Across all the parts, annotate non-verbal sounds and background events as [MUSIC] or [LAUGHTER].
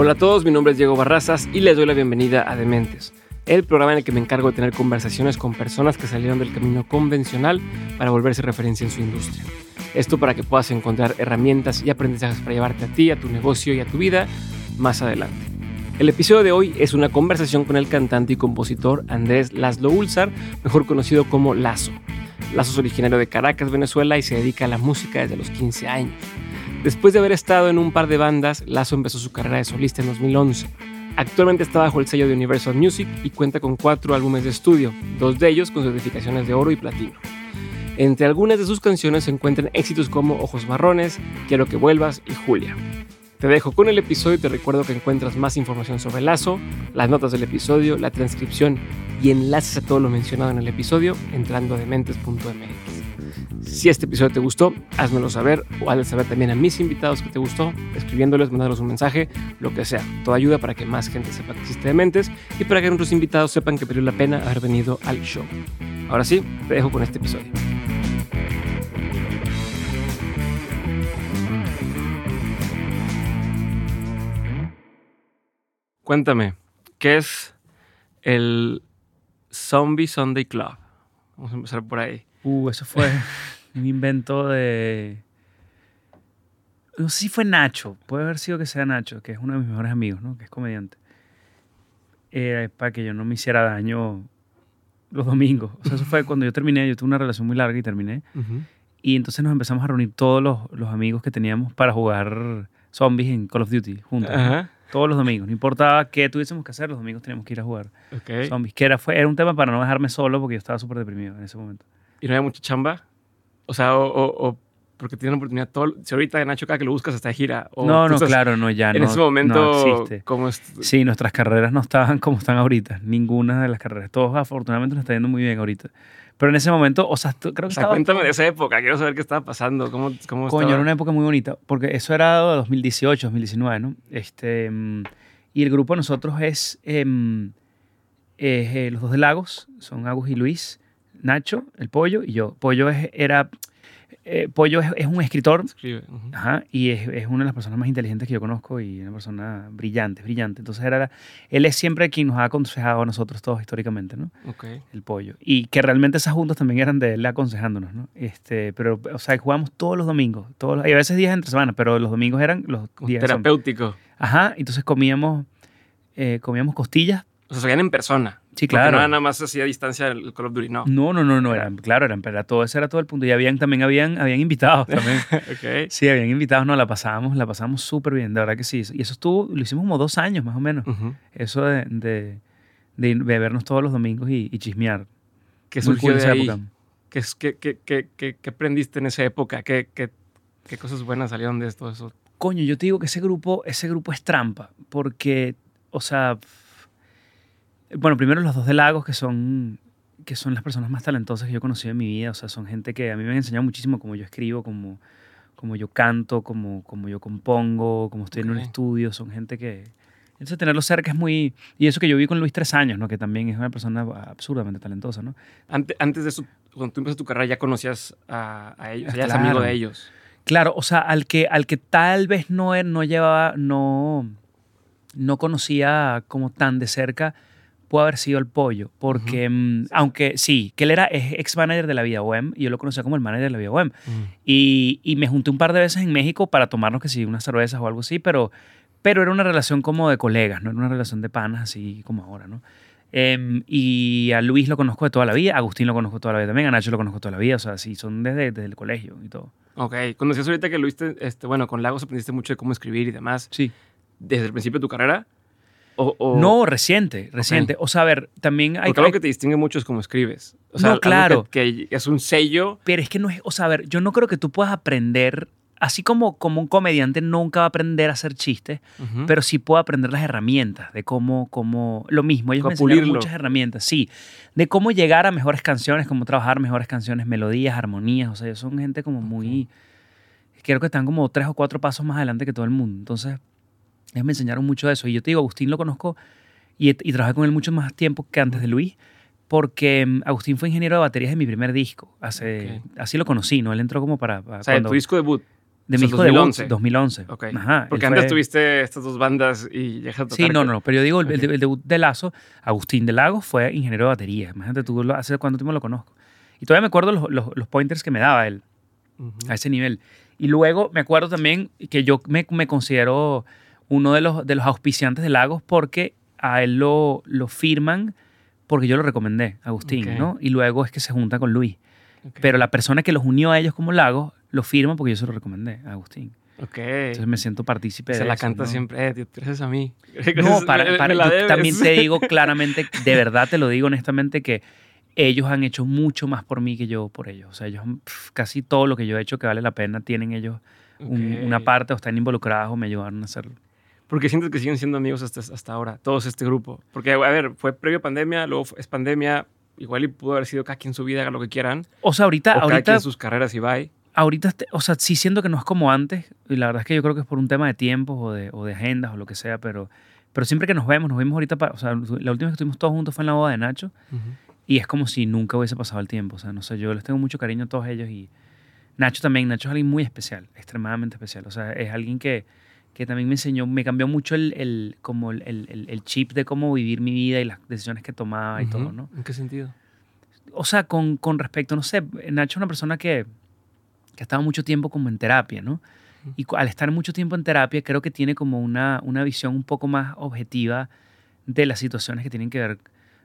Hola a todos, mi nombre es Diego Barrazas y les doy la bienvenida a Dementes, el programa en el que me encargo de tener conversaciones con personas que salieron del camino convencional para volverse referencia en su industria. Esto para que puedas encontrar herramientas y aprendizajes para llevarte a ti, a tu negocio y a tu vida más adelante. El episodio de hoy es una conversación con el cantante y compositor Andrés Laszlo Ulzar, mejor conocido como Lazo. Lazo es originario de Caracas, Venezuela y se dedica a la música desde los 15 años. Después de haber estado en un par de bandas, Lazo empezó su carrera de solista en 2011. Actualmente está bajo el sello de Universal Music y cuenta con cuatro álbumes de estudio, dos de ellos con certificaciones de oro y platino. Entre algunas de sus canciones se encuentran éxitos como Ojos Marrones, Quiero que vuelvas y Julia. Te dejo con el episodio y te recuerdo que encuentras más información sobre Lazo, las notas del episodio, la transcripción y enlaces a todo lo mencionado en el episodio entrando a dementes.mx. Si este episodio te gustó, házmelo saber o hazle saber también a mis invitados que te gustó, escribiéndoles, mandándoles un mensaje, lo que sea. Todo ayuda para que más gente sepa que existe Dementes y para que nuestros invitados sepan que valió la pena haber venido al show. Ahora sí, te dejo con este episodio. Cuéntame, ¿qué es el Zombie Sunday Club? Vamos a empezar por ahí. Uh, eso fue [LAUGHS] un invento de... No sé si fue Nacho, puede haber sido que sea Nacho, que es uno de mis mejores amigos, ¿no? Que es comediante. Eh, para que yo no me hiciera daño los domingos. O sea, eso fue cuando yo terminé, yo tuve una relación muy larga y terminé. Y entonces nos empezamos a reunir todos los, los amigos que teníamos para jugar zombies en Call of Duty juntos. Todos los domingos. No importaba qué tuviésemos que hacer, los domingos teníamos que ir a jugar Ok. zombies. Que era, fue, era un tema para no dejarme solo porque yo estaba súper deprimido en ese momento. ¿Y no había mucha chamba? O sea, o, o- o porque tienen oportunidad todo. Si ahorita Nacho cada que lo buscas hasta gira. O no, no, estás- claro, no, ya En no. ese momento, no existe. ¿cómo es? Sí, nuestras carreras no estaban como están ahorita. Ninguna de las carreras. Todos afortunadamente nos está yendo muy bien ahorita. Pero en ese momento, o sea, creo O que sea, estaba... cuéntame de esa época. Quiero saber qué estaba pasando. ¿Cómo, cómo Coño, estaba? era una época muy bonita, porque eso era 2018, 2019, ¿no? Este, y el grupo de nosotros es, em, es, eh, los dos de Lagos, son Agus y Luis, Nacho, el Pollo y yo. Pollo es, era, eh, Pollo es, es un escritor, Escribe. ajá, y es, es una de las personas más inteligentes que yo conozco y una persona brillante, brillante. Entonces era, él es siempre quien nos ha aconsejado a nosotros todos históricamente, ¿no? Ok. el pollo. Y que realmente esas juntas también eran de él aconsejándonos, ¿no? Este, pero, o sea, jugamos todos los domingos, todos los- y a veces días entre semana, pero los domingos eran los Como días. de zombies. terapéutico. Ajá, entonces comíamos, eh, comíamos costillas. O sea, se veían en persona. Sí, claro. No era nada más así a distancia el Call of Duty, no. No, no, no, no, eran, claro, eran, pero era todo, ese era todo el punto. Y habían, también habían, habían invitados también. [LAUGHS] ok. Sí, habían invitados, no, la pasábamos, la pasamos súper bien, de verdad que sí. Y eso estuvo, lo hicimos como dos años más o menos. Ujú. Eso de, de, de vernos todos los domingos y, y chismear. ¿Qué surgió cool de esa ahí? época. ¿Qué, qué, qué, qué, aprendiste en esa época? ¿Qué, qué, qué cosas buenas salieron de esto? Eso? Coño, yo te digo que ese grupo, ese grupo es trampa, porque, o sea, bueno, primero los dos de Lagos, que son, que son las personas más talentosas que yo he conocido en mi vida, o sea, son gente que a mí me han enseñado muchísimo cómo yo escribo, cómo, cómo yo canto, cómo, cómo yo compongo, cómo estoy en un estudio, son gente que... Entonces tenerlos cerca es muy... Y eso que yo vi con Luis tres años, ¿no? Que también es una persona absurdamente talentosa, ¿no? Antes, antes de eso, cuando tú empezaste tu carrera, ya conocías a, a ellos, ya eras Claro. amigo de ellos. Claro, o sea, al que, al que tal vez no, no llevaba, no, no conocía como tan de cerca, puede haber sido el pollo. Porque, mm, aunque sí, que él era ex manager de la Vida Bohem y yo lo conocía como el manager de la Vida Bohem. Y, y me junté un par de veces en México para tomarnos que sí, unas cervezas o algo así, pero, pero era una relación como de colegas, no era una relación de panas así como ahora, ¿no? Em, y a Luis lo conozco de toda la vida, a Agustín lo conozco toda la vida también, a Nacho lo conozco toda la vida, o sea, sí, son desde, desde el colegio y todo. Ok. Cuando decías ahorita que lo viste, este, bueno, con Lagos aprendiste mucho de cómo escribir y demás, Sí. desde el principio de tu carrera. O, o- No, reciente, reciente. O sea, a ver, también hay... Porque algo que te distingue mucho es cómo escribes. O sea, No, claro. Que, que es un sello. Pero es que no es... O sea, a ver, yo no creo que tú puedas aprender... Así como, como un comediante nunca va a aprender a hacer chistes, pero sí puede aprender las herramientas de cómo... cómo lo mismo, ellos me enseñaron muchas herramientas, sí. De cómo llegar a mejores canciones, cómo trabajar mejores canciones, melodías, armonías. O sea, ellos son gente como muy... Creo que están como tres o cuatro pasos más adelante que todo el mundo. Entonces, ellos me enseñaron mucho de eso. Y yo te digo, Agustín lo conozco y, y trabajé con él mucho más tiempo que antes de Luis, porque mm, Agustín fue ingeniero de baterías de mi primer disco. Hace, Así lo conocí, ¿no? Él entró como para... para o sea, cuando- tu disco debut. De O mi sea, de 2011. 2011. Ok. Ajá, Porque antes fue- tuviste estas dos bandas y de Sí, tocar no, con- no, no, pero yo digo, el, el- el debut de Lazo, Agustín de Lagos fue ingeniero de batería. Imagínate tú, lo- hace cuánto tiempo lo conozco. Y todavía me acuerdo los, los- los pointers que me daba él Ujú. a ese nivel. Y luego me acuerdo también que yo me, me considero uno de los, de los auspiciantes de Lagos porque a él lo, lo firman porque yo lo recomendé, Agustín, Ok. ¿no? Y luego es que se junta con Luis. Ok. Pero la persona que los unió a ellos como Lagos lo firma porque yo se lo recomendé a Agustín. Ok. Entonces me siento partícipe Se de la eso, canta ¿no? siempre, eh, tío, gracias a mí. [LAUGHS] No, para, para- yo también te digo [LAUGHS] claramente, de verdad te lo digo honestamente, que ellos han hecho mucho más por mí que yo por ellos. O sea, ellos pf, casi todo lo que yo he hecho que vale la pena tienen ellos un- Ok. una parte o están involucrados o me ayudaron a hacerlo. Porque sientes que siguen siendo amigos hasta, hasta ahora, todos este grupo. Porque, a ver, fue previo pandemia, luego es pandemia, igual y pudo haber sido cada quien su vida, haga lo que quieran. O sea, ahorita, o cada ahorita, quien sus carreras y bye. ahorita, o sea, sí siento que no es como antes. Y la verdad es que yo creo que es por un tema de tiempos o de, o de agendas o lo que sea, pero, pero siempre que nos vemos, nos vimos ahorita, pa- o sea, la última vez que estuvimos todos juntos fue en la boda de Nacho. Y es como si nunca hubiese pasado el tiempo. O sea, no sé, yo les tengo mucho cariño a todos ellos y Nacho también. Nacho es alguien muy especial, extremadamente especial. O sea, es alguien que, que también me enseñó, me cambió mucho el, el- como el, el- el chip de cómo vivir mi vida y las decisiones que tomaba y todo, ¿no? ¿En qué sentido? O sea, con, con respecto, no sé, Nacho es una persona que, que ha estado mucho tiempo como en terapia, ¿no? Y al estar mucho tiempo en terapia, creo que tiene como una, una visión un poco más objetiva de las situaciones que tienen que ver,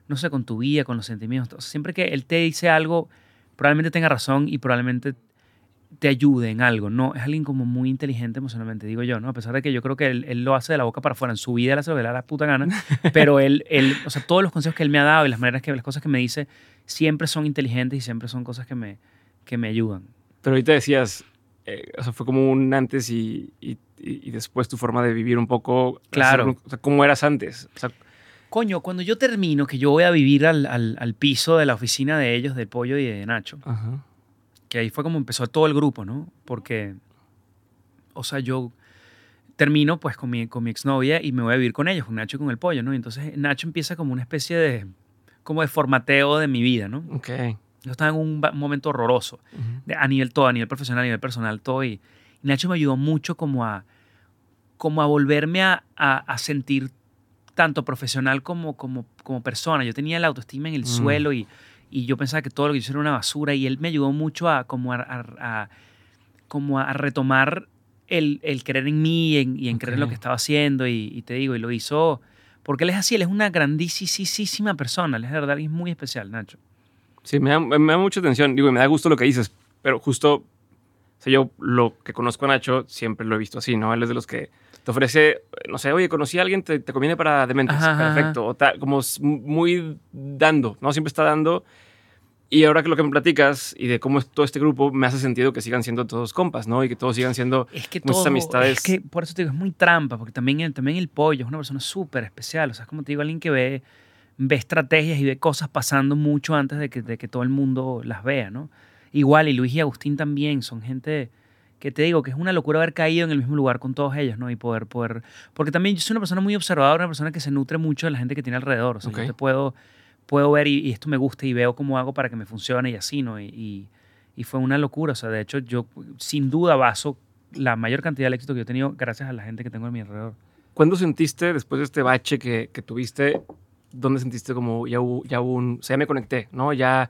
no sé, con tu vida, con los sentimientos. O sea, siempre que él te dice algo, probablemente tenga razón y probablemente te ayude en algo. No, es alguien como muy inteligente emocionalmente, digo yo, ¿no? A pesar de que yo creo que él, él lo hace de la boca para afuera, en su vida él hace lo que le da la puta gana, [LAUGHS] pero él, él, o sea, todos los consejos que él me ha dado y las maneras que, las cosas que me dice, siempre son inteligentes y siempre son cosas que me, que me ayudan. Pero ahorita decías, eh, o sea, fue como un antes y, y- y- después tu forma de vivir un poco. Claro. hacer O sea, ¿cómo eras antes? O sea, Coño, cuando yo termino, que yo voy a vivir al, al- al piso de la oficina de ellos, del Pollo y de Nacho, ajá. Que ahí fue como empezó todo el grupo, ¿no? Porque, o sea, yo termino pues con mi, con mi exnovia y me voy a vivir con ellos, con Nacho y con el Pollo, ¿no? Y entonces Nacho empieza como una especie de, como de formateo de mi vida, ¿no? Ok. Yo estaba en un, momento horroroso, Ujú. de- a nivel todo, a nivel profesional, a nivel personal, todo. Y, y Nacho me ayudó mucho como a, como a volverme a, a- a sentir tanto profesional como, como, como persona. Yo tenía la autoestima en el Mm. suelo y, y yo pensaba que todo lo que yo hacía era una basura y él me ayudó mucho a como a, a- a- como a retomar el, el creer en mí y en, y en creer en lo que estaba haciendo y, y te digo, y lo hizo porque él es así, él es una grandísima persona, él es de verdad alguien muy especial, Nacho. Sí, me da, me da mucha atención. Digo, me da gusto lo que dices, pero justo, o sea, yo lo que conozco a Nacho siempre lo he visto así, ¿no? Él es de los que te ofrece, no sé, oye, conocí a alguien, te, te conviene para dementes, Ajá, perfecto. O como muy dando, ¿no? Siempre está dando. Y ahora que lo que me platicas y de cómo es todo este grupo, me hace sentido que sigan siendo todos compas, ¿no? Y que todos sigan siendo Es que todo, amistades. es que por eso te digo, es muy trampa, porque también el, también el pollo es una persona súper especial, o sea, es como te digo, alguien que ve, ve estrategias y ve cosas pasando mucho antes de que, de que todo el mundo las vea, ¿no? Igual, y Luis y Agustín también son gente que te digo que es una locura haber caído en el mismo lugar con todos ellos, ¿no? Y poder, poder, porque también yo soy una persona muy observadora, una persona que se nutre mucho de la gente que tiene alrededor, o sea, Ok. yo te puedo, puedo ver y, y esto me gusta y veo cómo hago para que me funcione y así, ¿no? Y, y, y fue una locura, o sea, de hecho yo sin duda baso la mayor cantidad de éxito que yo he tenido gracias a la gente que tengo a mi alrededor. ¿Cuándo sentiste, después de este bache que, que tuviste, dónde sentiste como ya hubo, ya hubo un, o sea, ya me conecté, ¿no? Ya,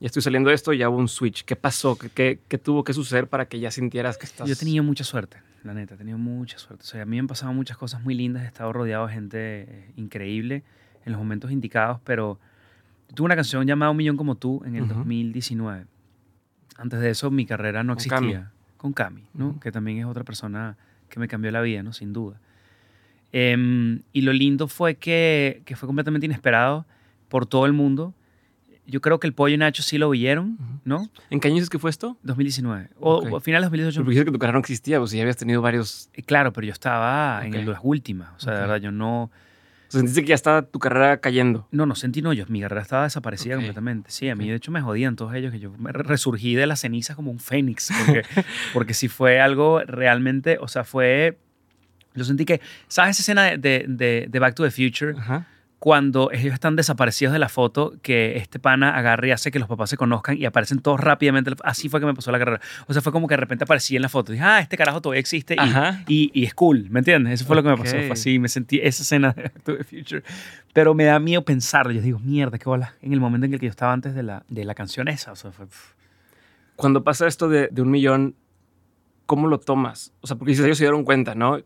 ya estoy saliendo de esto, ya hubo un switch. ¿Qué pasó? ¿Qué, qué, qué tuvo que suceder para que ya sintieras que estás... Yo he tenido mucha suerte, la neta, he tenido mucha suerte. O sea, a mí me han pasado muchas cosas muy lindas, he estado rodeado de gente eh, increíble en los momentos indicados, pero tuve una canción llamada Un Millón Como Tú en el Ujú. 2019. Antes de eso mi carrera no Con existía. Cami. Con Cami, ¿no? Ujú. Que también es otra persona que me cambió la vida, ¿no? Sin duda. Em, y lo lindo fue que, que fue completamente inesperado por todo el mundo. Yo creo que el Pollo y Nacho sí lo vieron. ¿no? ¿En qué año es que fue esto? 2019. O, Ok. o a finales de 2018. Porque dijiste que tu carrera no existía, pues si ya habías tenido varios... Eh, Claro, pero yo estaba en Ok. el- las últimas. O sea, de Ok. verdad, yo no. o sentiste que ya estaba tu carrera cayendo. No, no sentí no, yo, mi carrera estaba desaparecida Ok. completamente. Sí, a mí Ok. de hecho me jodían todos ellos, que yo me re- resurgí de las cenizas como un fénix. Porque, [LAUGHS] porque si fue algo realmente, o sea, fue. Yo sentí que, ¿sabes esa escena de, de, de- de Back to the Future? Ajá. Cuando ellos están desaparecidos de la foto, que este pana agarra y hace que los papás se conozcan y aparecen todos rápidamente. Así fue que me pasó la carrera. O sea, fue como que de repente aparecí en la foto. Dije, ah, este carajo todavía existe y, y, y, es cool, ¿me entiendes? Eso fue lo que me pasó. Fue así, me sentí esa escena de the Future. Pero me da miedo pensarlo. Yo digo, mierda, qué bola. En el momento en el que yo estaba antes de la, de la canción esa. O sea, fue... Cuando pasa esto de, de un millón, ¿cómo lo tomas? O sea, porque si ellos se dieron cuenta, ¿no?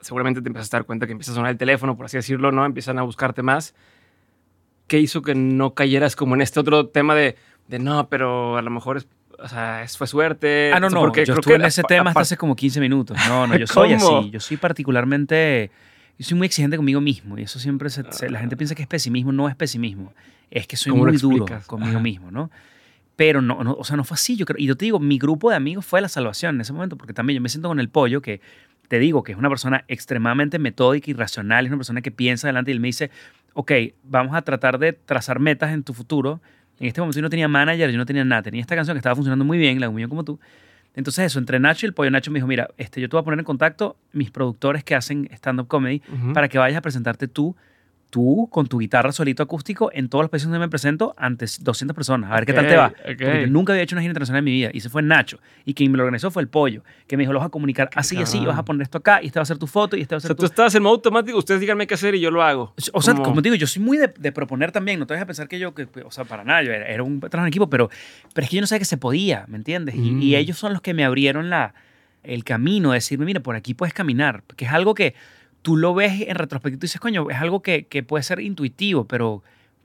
Seguramente te empiezas a dar cuenta que empieza a sonar el teléfono, por así decirlo, ¿no? Empiezan a buscarte más. ¿Qué hizo que no cayeras como en este otro tema de, de no, pero a lo mejor es, o sea, fue suerte? Ah, no, no, porque yo estuve en ese tema hasta hace como 15 minutos. No, no, yo [LAUGHS] soy así. Yo soy particularmente, yo soy muy exigente conmigo mismo y eso siempre, la gente piensa que es pesimismo, no es pesimismo. Es que soy muy duro conmigo mismo, ¿no? Pero no, no, o sea, no fue así. Yo creo, y yo te digo, mi grupo de amigos fue la salvación en ese momento, porque también yo me siento con el pollo, que te digo que es una persona extremadamente metódica y racional, es una persona que piensa adelante y él me dice, ok, vamos a tratar de trazar metas en tu futuro. En este momento yo no tenía manager, yo no tenía nada, tenía esta canción que estaba funcionando muy bien, la un como tú. Entonces eso, entre Nacho y el pollo, Nacho me dijo, mira, este, yo te voy a poner en contacto mis productores que hacen stand-up comedy para que vayas a presentarte tú tú con tu guitarra solito acústico en todos los países donde me presento ante 200 personas. A ver qué tal te va. Porque nunca había hecho una gira internacional en mi vida. Y se fue Nacho. Y quien me lo organizó fue el pollo, que me dijo, lo vas a comunicar así y así, vas a poner esto acá, y este va a ser tu foto, y este va a ser o sea, tú estabas en modo automático, ustedes díganme qué hacer y yo lo hago. O sea, como, digo, yo soy muy de, proponer también. No te vayas a pensar que yo, que, o sea, para nada, yo era, un trabajo en equipo, pero, pero es que yo no sabía que se podía, ¿me entiendes? Y, y, mm. ellos son los que me abrieron la, el camino, de decirme, mira, por aquí puedes caminar, que es algo que tú lo ves en retrospectiva y dices, coño, es algo que, que, puede ser intuitivo, pero,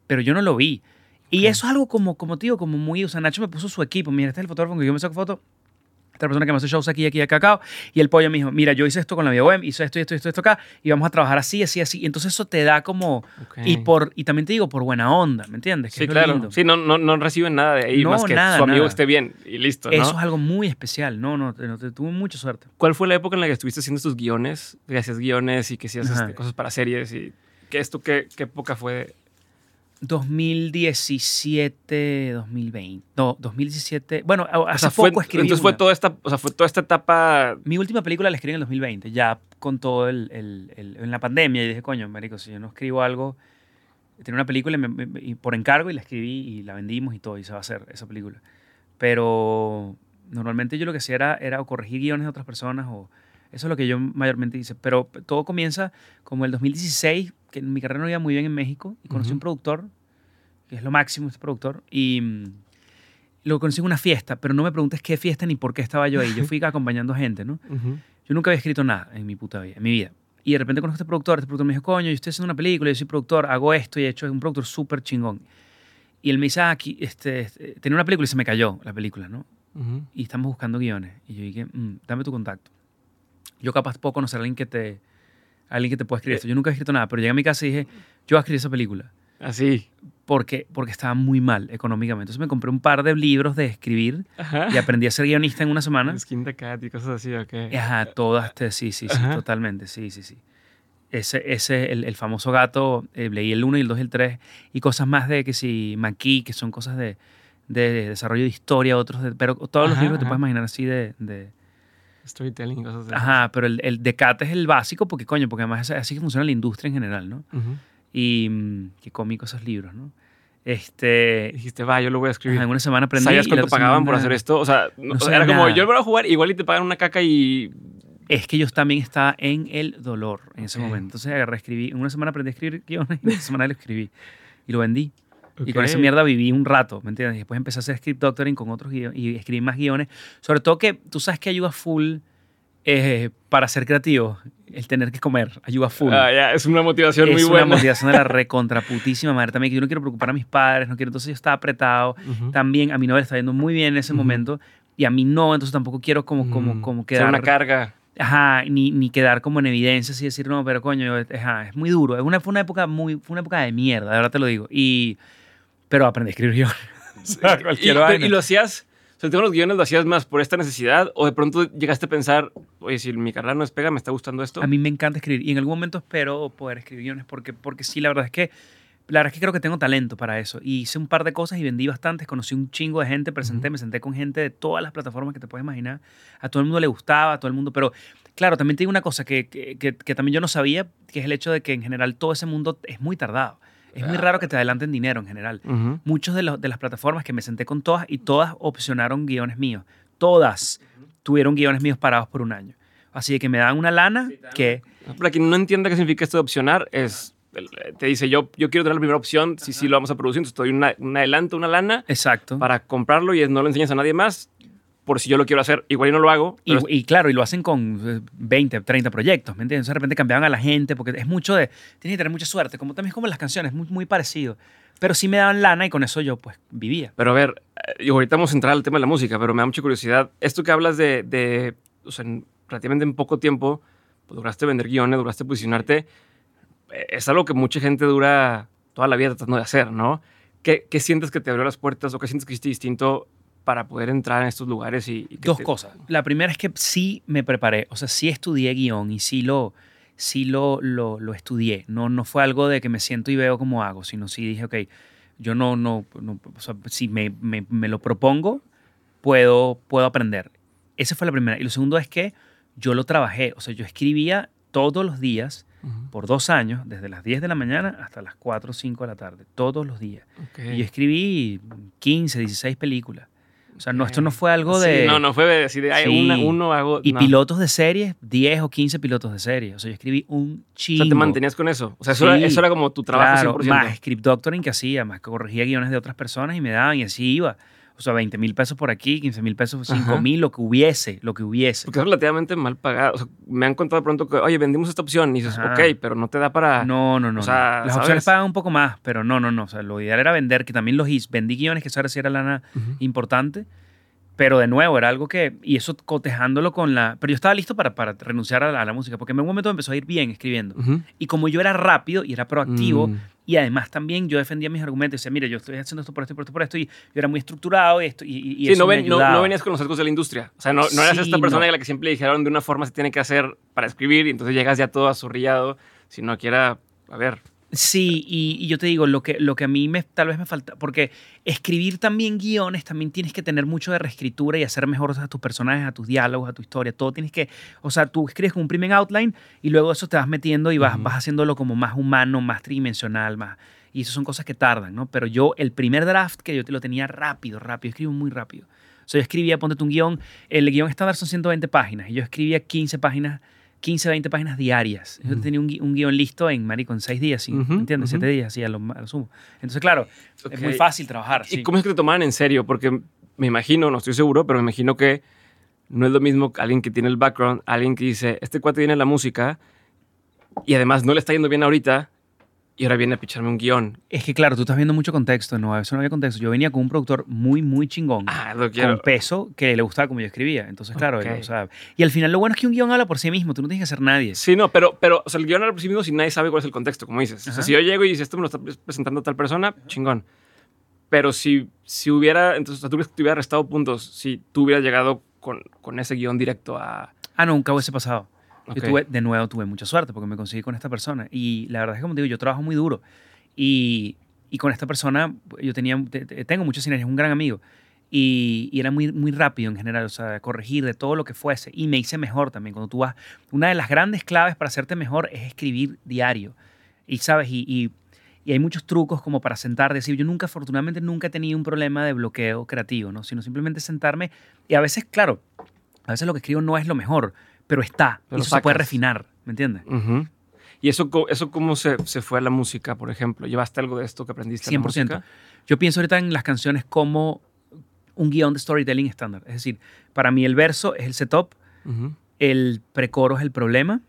pero yo no lo vi. Y eso es algo como, como tío, como muy, o sea, Nacho me puso su equipo, mira, este es el fotógrafo que yo me saco foto, esta persona que me hace shows aquí, aquí, acá, acá, y el pollo me dijo, mira, yo hice esto con la web, hice esto, esto, esto, esto acá, y vamos a trabajar así, así, así. Y entonces eso te da como, y por y también te digo, por buena onda, ¿me entiendes? sí, claro. Sí, no, no, no reciben nada de ahí, más que su amigo esté bien y listo, ¿no? Eso es algo muy especial, no, no, no, te, tuve mucha suerte. ¿Cuál fue la época en la que estuviste haciendo estos guiones? Que hacías guiones y que hacías este, cosas para series y... ¿Qué, esto, qué, ¿Qué época fue 2017, 2020. No, 2017. Bueno, hace poco fue, escribí. Entonces fue toda, esta, o sea, fue toda esta etapa. Mi última película la escribí en el 2020, ya con todo el, el, en la pandemia. Y dije, coño, marico, si yo no escribo algo. Tenía una película y, por encargo y la escribí y la vendimos y todo, y se va a hacer esa película. Pero normalmente yo lo que hacía era, era corregir guiones de otras personas o. Eso es lo que yo mayormente hice. Pero todo comienza como el 2016 que mi carrera no iba muy bien en México y conocí un productor, que es lo máximo este productor, y mm, lo conocí en una fiesta, pero no me preguntes qué fiesta ni por qué estaba yo ahí. Yo fui [LAUGHS] acompañando gente, ¿no? Yo nunca había escrito nada en mi puta vida, en mi vida. Y de repente conozco a este productor, este productor me dijo, coño, yo estoy haciendo una película, yo soy productor, hago esto y he hecho, es un productor súper chingón. Y él me dice, ah, aquí, este, este, tenía una película y se me cayó la película, ¿no? Y estamos buscando guiones. Y yo dije, mm, dame tu contacto. Yo capaz puedo conocer a alguien que te, alguien que te pueda escribir esto. Yo nunca he escrito nada, pero llegué a mi casa y dije, yo voy a escribir esa película. Así. Porque, porque estaba muy mal económicamente. Entonces me compré un par de libros de escribir y aprendí a ser guionista en una semana. Skin the Cat y cosas así, ok. Ajá, todas, este, sí, sí, sí, totalmente, sí, sí, sí. Ese, ese el, el famoso gato, eh, leí el 1 y el 2 y el 3, y cosas más de que si Maquis, que son cosas de, de desarrollo de historia, otros, de, pero todos los libros que te puedes imaginar así de, de storytelling y cosas así. Ajá, pero el, el decate es el básico porque, coño, porque además es así que funciona la industria en general, ¿no? Y mm, qué cómico esos libros, ¿no? Este... Dijiste, va, yo lo voy a escribir. en una semana aprendí. ¿Sabías cuánto pagaban por hacer esto? O sea, era como, yo voy a jugar, igual y te pagan una caca y... Es que yo también estaba en el dolor en ese momento. Entonces agarré, escribí. En una semana aprendí a escribir [LAUGHS] guiones y en una semana lo escribí. Y lo vendí. Y con esa mierda viví un rato, ¿me entiendes? Y después empecé a hacer script doctoring con otros guiones y escribí más guiones. Sobre todo que tú sabes que ayuda full eh, para ser creativo, el tener que comer ayuda full. Ah, ya, es una motivación muy buena. Es una motivación de la [LAUGHS] recontraputísima madre también, que yo no quiero preocupar a mis padres, no quiero, entonces yo estaba apretado. También a mi novia está yendo muy bien en ese momento y a mí no, entonces tampoco quiero como, como, como quedar... una carga. Ajá, ni, ni quedar como en evidencia y decir, no, pero coño, ajá, es muy duro. Es una, fue, una época muy, fue una época de mierda, de verdad te lo digo. Y pero aprendí a escribir [LAUGHS] yo. y, lo hacías, o sea, tengo los guiones, lo hacías más por esta necesidad o de pronto llegaste a pensar, oye, si mi carrera no es pega, me está gustando esto. A mí me encanta escribir y en algún momento espero poder escribir guiones porque, porque sí, la verdad es que la verdad es que creo que tengo talento para eso. Y hice un par de cosas y vendí bastantes. Conocí un chingo de gente, presenté, me senté con gente de todas las plataformas que te puedes imaginar. A todo el mundo le gustaba, a todo el mundo. Pero claro, también te digo una cosa que, que, que, también yo no sabía, que es el hecho de que en general todo ese mundo es muy tardado. Es muy raro que te adelanten dinero en general. Muchos de, los, de las plataformas que me senté con todas y todas opcionaron guiones míos. Todas tuvieron guiones míos parados por un año. Así que me dan una lana que... Para quien no entienda qué significa esto de opcionar, es. el- Te dice, yo, yo quiero tener la primera opción, si sí lo vamos a producir, entonces te doy una, un adelanto, una lana Exacto. para comprarlo y no lo enseñas a nadie más por si yo lo quiero hacer. Igual yo no lo hago. Y, pero y claro, y lo hacen con eh, 20, 30 proyectos, ¿me entiendes? De repente cambiaban a la gente, porque es mucho de, tienes que tener mucha suerte, como también es como las canciones, muy, muy parecido. Pero sí me daban lana y con eso yo pues vivía. Pero a ver, eh, y ahorita vamos a entrar al tema de la música, pero me da mucha curiosidad. Esto que hablas de, de o sea, en relativamente en poco tiempo, pues, lograste vender guiones, lograste posicionarte, eh, es algo que mucha gente dura toda la vida tratando de hacer, ¿no? ¿Qué, qué sientes que te abrió las puertas o qué sientes que hiciste distinto para poder entrar en estos lugares? Y, y Dos te- cosas. La primera es que sí me preparé, o sea, sí estudié guion y sí lo, sí lo, lo, lo estudié. No, no fue algo de que me siento y veo cómo hago, sino sí dije, ok, yo no, no, no o sea, si me, me, me lo propongo, puedo, puedo aprender. Esa fue la primera. Y lo segundo es que yo lo trabajé, o sea, yo escribía todos los días por dos años, desde las 10 de la mañana hasta las 4 o 5 de la tarde, todos los días. Y yo escribí 15, 16 películas. O sea, no, esto no fue algo Sí, de... no, no fue de decir, ay, Sí. una- uno hago. Y no. pilotos de series, 10 o 15 pilotos de series. O sea, yo escribí un O chingo. sea, te mantenías con eso. O sea, eso, era, Sí, eso era como tu trabajo Claro, 100%. más script doctoring que hacía, más que corregía guiones de otras personas y me daban y así iba. O sea, 20 mil pesos por aquí, 15 mil pesos, 5 Ajá. mil, lo que hubiese, lo que hubiese. Porque es relativamente mal pagado. O sea, me han contado de pronto que, oye, vendimos esta opción. Y dices, Ajá. ok, pero no te da para. No, no, no. o no. sea, Las ¿sabes? opciones pagan un poco más, pero no, no, no. O sea, lo ideal era vender, que también los hice. Vendí guiones, que eso ahora sí era lana Ujú. importante. Pero de nuevo, era algo que, y eso cotejándolo con la, pero yo estaba listo para, para renunciar a la, a la música, porque en un momento me empezó a ir bien escribiendo. Ujú. Y como yo era rápido y era proactivo, Mm. Y además también yo defendía mis argumentos, decía, mira, yo estoy haciendo esto por esto y por esto, por esto, y yo era muy estructurado y, esto, y, y- Sí, eso no, me ven- no, ayudaba. no venías con los sesgos de la industria. O sea, no, no eras Sí, esta persona no. a la que siempre le dijeron de una forma se tiene que hacer para escribir y entonces llegas ya todo azurrillado, sino que era, a ver, Sí, y, y yo te digo, lo que, lo que a mí me, tal vez me falta, porque escribir también guiones, también tienes que tener mucho de reescritura y hacer mejor a tus personajes, a tus diálogos, a tu historia, todo tienes que, o sea, tú escribes con un primer outline y luego eso te vas metiendo y vas, Ujú. vas haciéndolo como más humano, más tridimensional, más, y eso son cosas que tardan, ¿no? Pero yo, el primer draft que yo te lo tenía rápido, rápido, escribo muy rápido. O sea, yo escribía, ponte un guion, el guion estándar son 120 páginas, y yo escribía 15 páginas, 15, 20 páginas diarias. Yo Ujú. tenía un, un guion listo en, marico, en 6 días, ¿sí? Ujú, ¿entiendes? ujú. 7 días, así a lo, a lo sumo. Entonces, claro, es muy fácil trabajar. ¿Y sí. cómo es que te tomaban en serio? Porque me imagino, no estoy seguro, pero me imagino que no es lo mismo alguien que tiene el background, alguien que dice, este cuate tiene la música y además no le está yendo bien ahorita y ahora viene a picharme un guion. Es que, claro, tú estás viendo mucho contexto, no, eso no había contexto. Yo venía con un productor muy, muy chingón. Ah, lo quiero. con peso que le gustaba como yo escribía. Entonces, claro, Ok. él, o sea, y al final lo bueno es que un guion habla por sí mismo, tú no tienes que ser nadie. Sí, no, pero, pero o sea, el guion habla por sí mismo si nadie sabe cuál es el contexto, como dices. O sea, Ajá. si yo llego y dices, esto me lo está pre- presentando tal persona, chingón. Pero si, si hubiera, entonces, o sea, tú te hubiera restado puntos si tú hubieras llegado con, con ese guion directo a... Ah, no, nunca hubiese pasado. Ok. Yo tuve, de nuevo, tuve mucha suerte porque me conseguí con esta persona. Y la verdad es que, como te digo, yo trabajo muy duro. Y, y con esta persona yo tenía, te- te- tengo muchas sinergias, un gran amigo. Y, y era muy, muy rápido en general, o sea, corregir de todo lo que fuese. Y me hice mejor también. Cuando tú vas, una de las grandes claves para hacerte mejor es escribir diario. Y sabes, y, y, y hay muchos trucos como para sentar, decir, yo nunca, afortunadamente, nunca he tenido un problema de bloqueo creativo, ¿no? Sino simplemente sentarme. Y a veces, claro, a veces lo que escribo no es lo mejor, pero está. Pero y eso se puede refinar, ¿me entiendes? ¿Y eso, eso cómo se, se fue a la música, por ejemplo? ¿Llevaste algo de esto que aprendiste en la 100%. música? Yo pienso ahorita en las canciones como un guion de storytelling estándar. Es decir, para mí el verso es el setup, Ujú, el precoro es el problema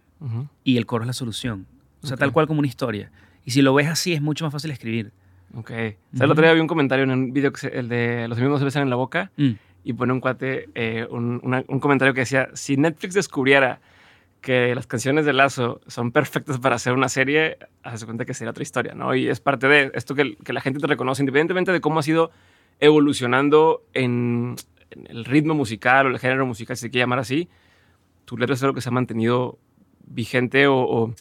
y el coro es la solución. O sea, tal cual como una historia. Y si lo ves así, es mucho más fácil escribir. Ok. ¿Sabes? El otro día vi un comentario en un video, que se- el de Los no se besan en la boca, Mm. Y pone un cuate eh, un, un comentario que decía, si Netflix descubriera que las canciones de Lazo son perfectas para hacer una serie, hace cuenta que sería otra historia, ¿no? Y es parte de esto que, que la gente te reconoce, independientemente de cómo ha sido evolucionando en, el ritmo musical o el género musical, si se quiere llamar así, tu letra es algo que se ha mantenido vigente o-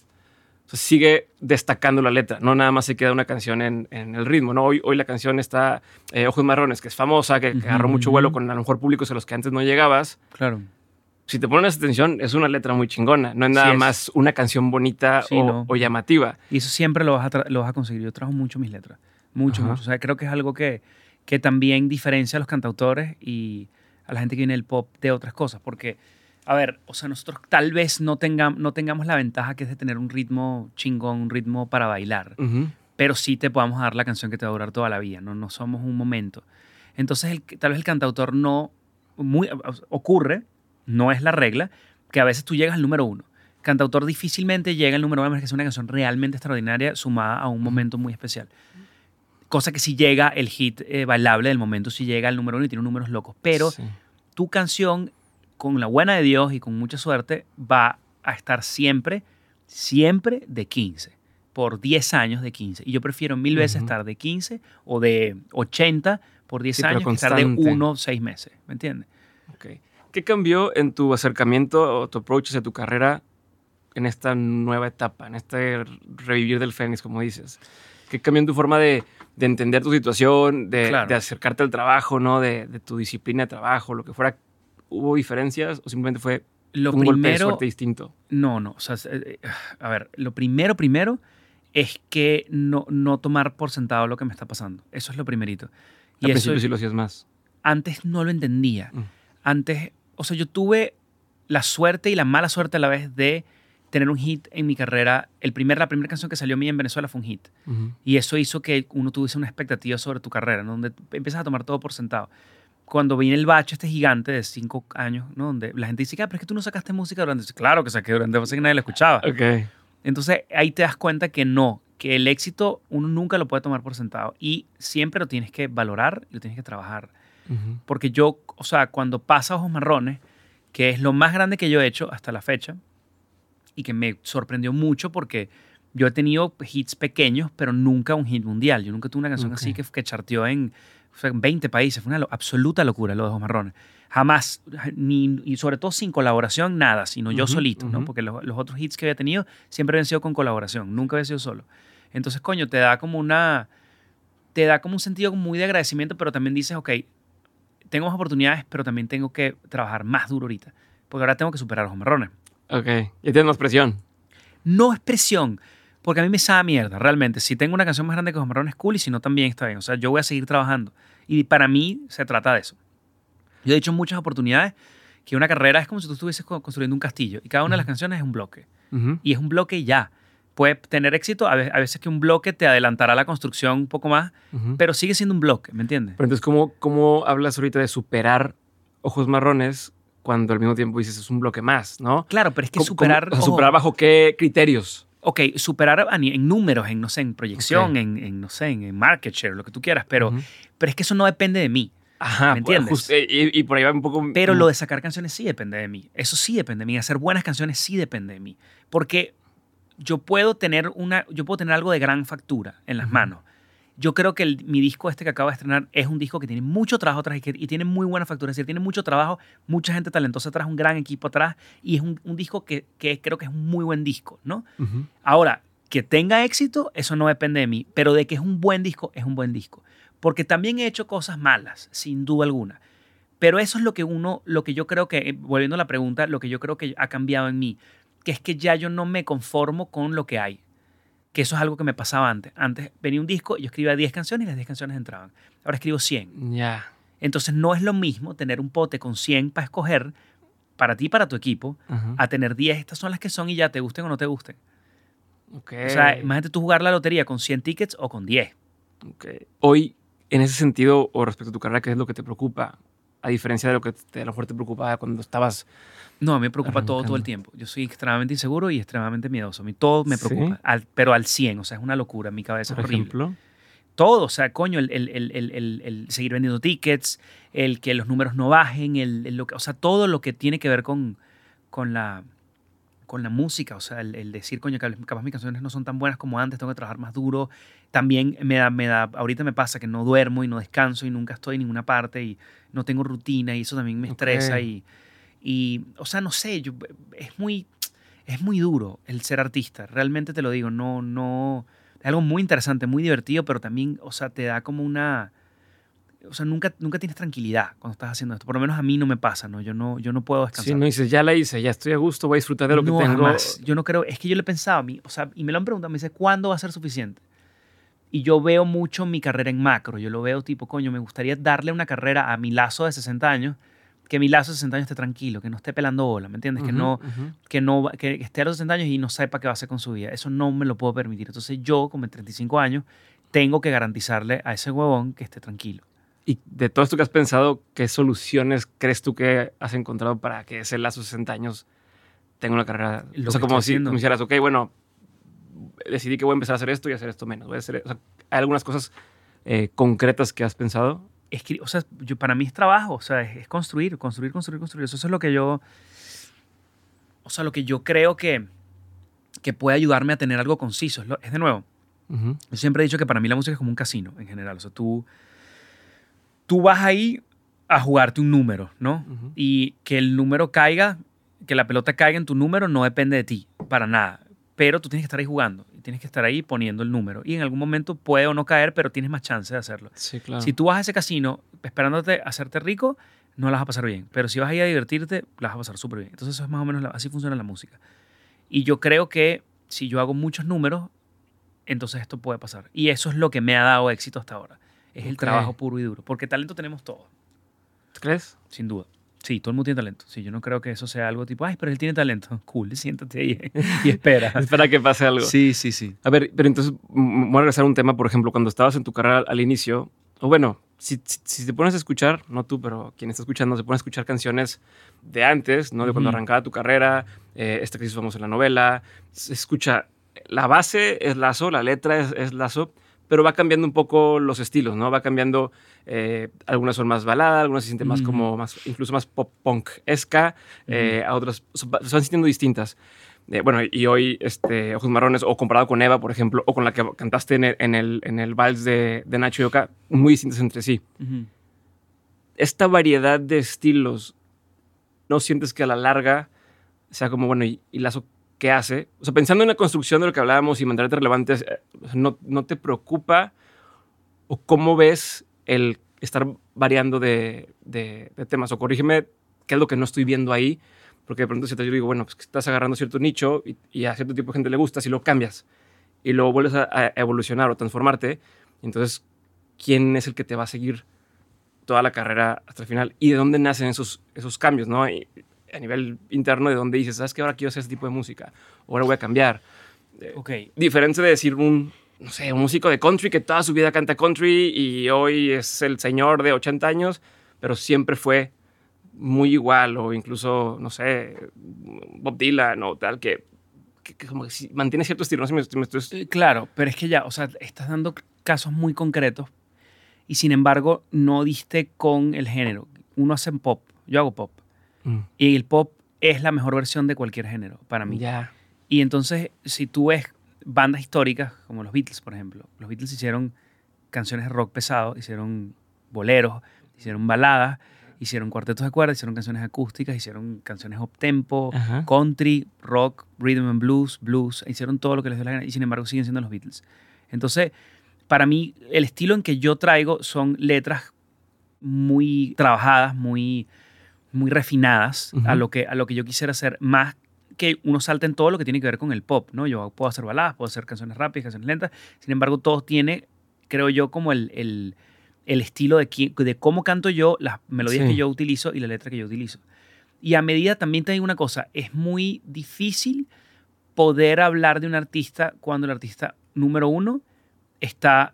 sigue destacando la letra, no nada más se queda una canción en, en el ritmo, ¿no? Hoy, hoy la canción está eh, Ojos Marrones, que es famosa, que, que agarró mucho vuelo con a lo mejor públicos a los que antes no llegabas, Claro. si te pones atención, es una letra muy chingona. No es nada es. más una canción bonita Sí, o, no. o llamativa. Y eso siempre lo vas a, lo vas a conseguir. Yo trabajo mucho mis letras. Mucho, mucho. O sea, creo que es algo que, que también diferencia a los cantautores y a la gente que viene del pop de otras cosas. Porque, a ver, o sea, nosotros tal vez no, tengam- no tengamos la ventaja que es de tener un ritmo chingón, un ritmo para bailar. Pero sí te podamos dar la canción que te va a durar toda la vida, no, no somos un momento. Entonces, el, tal vez el cantautor no, muy, ocurre, no es la regla, que a veces tú llegas al número uno. Cantautor difícilmente llega al número uno, a menos que sea una canción realmente extraordinaria sumada a un momento muy especial. Cosa que si llega el hit eh, bailable del momento, si llega al número uno y tiene números locos. Pero Sí. tu canción, con la buena de Dios y con mucha suerte, va a estar siempre, siempre de 15, por 10 años de 15. Y yo prefiero mil veces Ujú. estar de 15 o de 80 por 10 Sí, años que estar de constante. 1 o 6 meses, ¿me entiendes? Ok. ¿Qué cambió en tu acercamiento o tu approach hacia tu carrera en esta nueva etapa, en este revivir del Fénix, como dices? ¿Qué cambió en tu forma de, de entender tu situación, de, Claro. de acercarte al trabajo, ¿no? De, de tu disciplina de trabajo, lo que fuera? ¿Hubo diferencias o simplemente fue Lo un golpe de primero, suerte distinto? no, no, o sea, eh, eh, a ver, lo primero, primero es que no, no tomar por sentado lo que me está pasando. Eso es lo primerito. Al Y eso principio sí lo hacías más. antes no lo entendía. Mm. Antes, o sea, yo tuve la suerte y la mala suerte a la vez de tener un hit en mi carrera. El primer, la primera canción que salió a mí en Venezuela fue un hit. Y eso hizo que uno tuviese una expectativa sobre tu carrera, ¿no? donde empiezas a tomar todo por sentado. Cuando viene el bache este gigante de cinco años, ¿no? donde la gente dice, ah, pero es que tú no sacaste música durante... Claro que saqué durante, pasa que nadie la escuchaba. Ok. Entonces ahí te das cuenta que no, que el éxito uno nunca lo puede tomar por sentado y siempre lo tienes que valorar y lo tienes que trabajar. Ujú. Porque yo, o sea, cuando pasa Ojos Marrones, que es lo más grande que yo he hecho hasta la fecha, y que me sorprendió mucho porque yo he tenido hits pequeños, pero nunca un hit mundial. Yo nunca tuve una canción Ok. así que, que charteó en, en 20 países. Fue una absoluta locura lo de Ojos Marrones. Jamás, ni, y sobre todo sin colaboración, nada, sino yo Ujú, solito, ¿no? ujú. Porque los, los otros hits que había tenido siempre habían sido con colaboración, nunca había sido solo. Entonces, coño, te da como una... Te da como un sentido muy de agradecimiento, pero también dices, ok, tengo más oportunidades, pero también tengo que trabajar más duro ahorita. Porque ahora tengo que superar los marrones. Ok. Ya tienes más presión. No es presión, porque a mí me sabe mierda, realmente. Si tengo una canción más grande que los marrones, cool, y si no, también está bien. O sea, yo voy a seguir trabajando. Y para mí se trata de eso. Yo he dicho en muchas oportunidades que una carrera es como si tú estuvieses co- construyendo un castillo y cada una de las canciones es un bloque. Y es un bloque ya. Puede tener éxito, a ve- a veces que un bloque te adelantará la construcción un poco más, pero sigue siendo un bloque, ¿me entiendes? Pero entonces, ¿cómo, ¿cómo hablas ahorita de superar ojos marrones cuando al mismo tiempo dices es un bloque más, ¿no? Claro, pero es que ¿Cómo- superar... o sea, superar bajo qué criterios? Ok, superar en números, en, no sé, en proyección, Ok. en, en, no sé, en, market share, lo que tú quieras, pero, Ujú. pero es que eso no depende de mí. Ajá, ¿Me entiendes? just- eh, y, y por ahí va un poco. Pero lo de sacar canciones sí depende de mí. Eso sí depende de mí. Hacer buenas canciones sí depende de mí. Porque yo puedo tener, una, yo puedo tener algo de gran factura en las Ujú. manos. Yo creo que el- mi disco este que acabo de estrenar es un disco que tiene mucho trabajo atrás y, que- y tiene muy buena factura. Es decir, tiene mucho trabajo, mucha gente talentosa atrás, un gran equipo atrás y es un, un disco que, que creo que es un muy buen disco, ¿no? Ahora, que tenga éxito, eso no depende de mí, pero de que es un buen disco, es un buen disco. Porque también he hecho cosas malas, sin duda alguna. Pero eso es lo que uno, lo que yo creo que, eh, volviendo a la pregunta, lo que yo creo que ha cambiado en mí, que es que ya yo no me conformo con lo que hay. Que eso es algo que me pasaba antes. Antes venía un disco, yo escribía 10 canciones y las 10 canciones entraban. Ahora escribo 100. Ya. Entonces no es lo mismo tener un pote con 100 para escoger para ti y para tu equipo, a tener 10, estas son las que son y ya te gusten o no te gusten. Ok. O sea, imagínate tú jugar la lotería con 100 tickets o con 10. Ok. Hoy, en ese sentido, o respecto a tu carrera, ¿qué es lo que te preocupa? A diferencia de lo que te, a lo mejor te preocupaba cuando estabas. No, a mí me preocupa todo todo el Arrancando. tiempo. Yo soy extremadamente inseguro y extremadamente miedoso. A mí todo me ¿Sí? preocupa, al- pero al 100. O sea, es una locura. Mi cabeza Por es horrible. ejemplo. Todo, o sea, coño, el, el- el- el- seguir vendiendo tickets, el que los números no bajen, el, lo que, o sea, todo lo que tiene que ver con, con, la, con la música. O sea, el, el decir, coño, que capaz mis canciones no son tan buenas como antes, tengo que trabajar más duro. También me da, me da, ahorita me pasa que no duermo y no descanso y nunca estoy en ninguna parte y no tengo rutina y eso también me estresa Ok. y, y, o sea, no sé, yo, es muy, es muy duro el ser artista, realmente te lo digo, no, no, es algo muy interesante, muy divertido, pero también, o sea, te da como una, o sea, nunca, nunca tienes tranquilidad cuando estás haciendo esto. Por lo menos a mí no me pasa, ¿no? Yo no, yo no puedo descansar. Sí, no dices, ya la hice, ya estoy a gusto, voy a disfrutar de lo no, que tengo. jamás. Yo no creo, es que yo le he pensado a mí, o sea, y me lo han preguntado, me dice, ¿cuándo va a ser suficiente? Y yo veo mucho mi carrera en macro. Yo lo veo tipo, coño, me gustaría darle una carrera a mi lazo de 60 años, que mi lazo de 60 años esté tranquilo, que no esté pelando bola, ¿me entiendes? que, no, que, no, que esté a los 60 años y no sepa qué va a hacer con su vida. Eso no me lo puedo permitir. Entonces yo, como en 35 años, tengo que garantizarle a ese huevón que esté tranquilo. Y de todo esto que has pensado, ¿qué soluciones crees tú que has encontrado para que ese lazo de 60 años tenga una carrera? Lo o sea, como si como dijeras, ok, bueno, decidí que voy a empezar a hacer esto y hacer esto menos. Voy a hacer, o sea, ¿Hay algunas cosas eh, concretas que has pensado? escri- o sea, yo, para mí es trabajo, o sea, es, es construir, construir, construir, construir. Eso, es lo que yo, o sea, lo que yo creo que, que puede ayudarme a tener algo conciso. Es, lo- es de nuevo, yo siempre he dicho que para mí la música es como un casino en general. O sea, tú, tú vas ahí a jugarte un número, ¿no? Y que el número caiga, que la pelota caiga en tu número no depende de ti, para nada. Pero tú tienes que estar ahí jugando tienes que estar ahí poniendo el número. Y en algún momento puede o no caer, pero tienes más chance de hacerlo. Sí, claro. Si tú vas a ese casino esperándote a hacerte rico, no la vas a pasar bien. Pero si vas ahí a divertirte, la vas a pasar súper bien. Entonces eso es más o menos la- así funciona la música. Y yo creo que si yo hago muchos números, entonces esto puede pasar. Y eso es lo que me ha dado éxito hasta ahora. Es el trabajo puro y duro. Porque talento tenemos todos, ¿Tú crees? sin duda. Sí, todo el mundo tiene talento. Sí, yo no creo que eso sea algo tipo, ay, pero él tiene talento. [LAUGHS] Cool, siéntate ahí y espera. [LAUGHS] Espera que pase algo. sí, sí, sí. A ver, pero entonces voy a regresar a un tema, por ejemplo, cuando estabas en tu carrera al inicio, o bueno, si, si, si te pones a escuchar, no tú, pero quien está escuchando, se pone a escuchar canciones de antes, ¿no? De cuando arrancaba tu carrera, eh, esta que hicimos en la novela, se escucha, la base es lazo, la letra es, es lazo, pero va cambiando un poco los estilos, ¿no? Va cambiando, eh, algunas son más balada, algunas se sienten más como, más, incluso más pop punk esca, eh, a otras se va- se van sintiendo distintas. Eh, bueno, y hoy, este, Ojos Marrones, o comparado con Eva, por ejemplo, o con la que cantaste en el, en el, en el vals de, de Nacho y Oka, muy distintas entre sí. Esta variedad de estilos, ¿no sientes que a la larga sea como, bueno, y, y Lazo, qué hace? O sea, pensando en la construcción de lo que hablábamos y mantenerte relevantes, eh, ¿no, ¿no te preocupa o cómo ves el estar variando de, de- temas? O corrígeme qué es lo que no estoy viendo ahí, porque de pronto si te yo digo, bueno, pues que estás agarrando cierto nicho y, a cierto tipo de gente le gusta, si lo cambias y luego vuelves a, a evolucionar o transformarte, entonces, ¿quién es el que te va a seguir toda la carrera hasta el final? ¿Y de dónde nacen esos, esos cambios, no? Y a nivel interno, de dónde dices, ¿sabes qué? Ahora quiero hacer ese tipo de música, ahora voy a cambiar. Eh, Ok. diferente de decir un, no sé, un músico de country que toda su vida canta country y hoy es el señor de 80 años, pero siempre fue muy igual o incluso, no sé, Bob Dylan o tal, que, que- que como que sí mantiene cierto estilo. No sé si me, me estoy- Eh, Claro, pero es que ya, o sea, estás dando casos muy concretos y sin embargo no diste con el género. Uno hace pop, yo hago pop Mm, y el pop es la mejor versión de cualquier género para mí. Ya. Y entonces, si tú ves bandas históricas como los Beatles, por ejemplo, los Beatles hicieron canciones de rock pesado, hicieron boleros, hicieron baladas, hicieron cuartetos de cuerdas, hicieron canciones acústicas, hicieron canciones up tempo, Ajá. country, rock, rhythm and blues, blues, hicieron todo lo que les dio la gana y sin embargo siguen siendo los Beatles. Entonces, para mí, el estilo en que yo traigo son letras muy trabajadas, muy, muy refinadas a, lo que, a lo que yo quisiera hacer, más que uno salta en todo lo que tiene que ver con el pop, ¿no? Yo puedo hacer baladas, puedo hacer canciones rápidas, canciones lentas, sin embargo, todo tiene, creo yo, como el, el, el estilo de, qui- de cómo canto yo, las melodías Sí. que yo utilizo y la letra que yo utilizo. Y a medida también te digo una cosa, es muy difícil poder hablar de un artista cuando el artista, número uno, está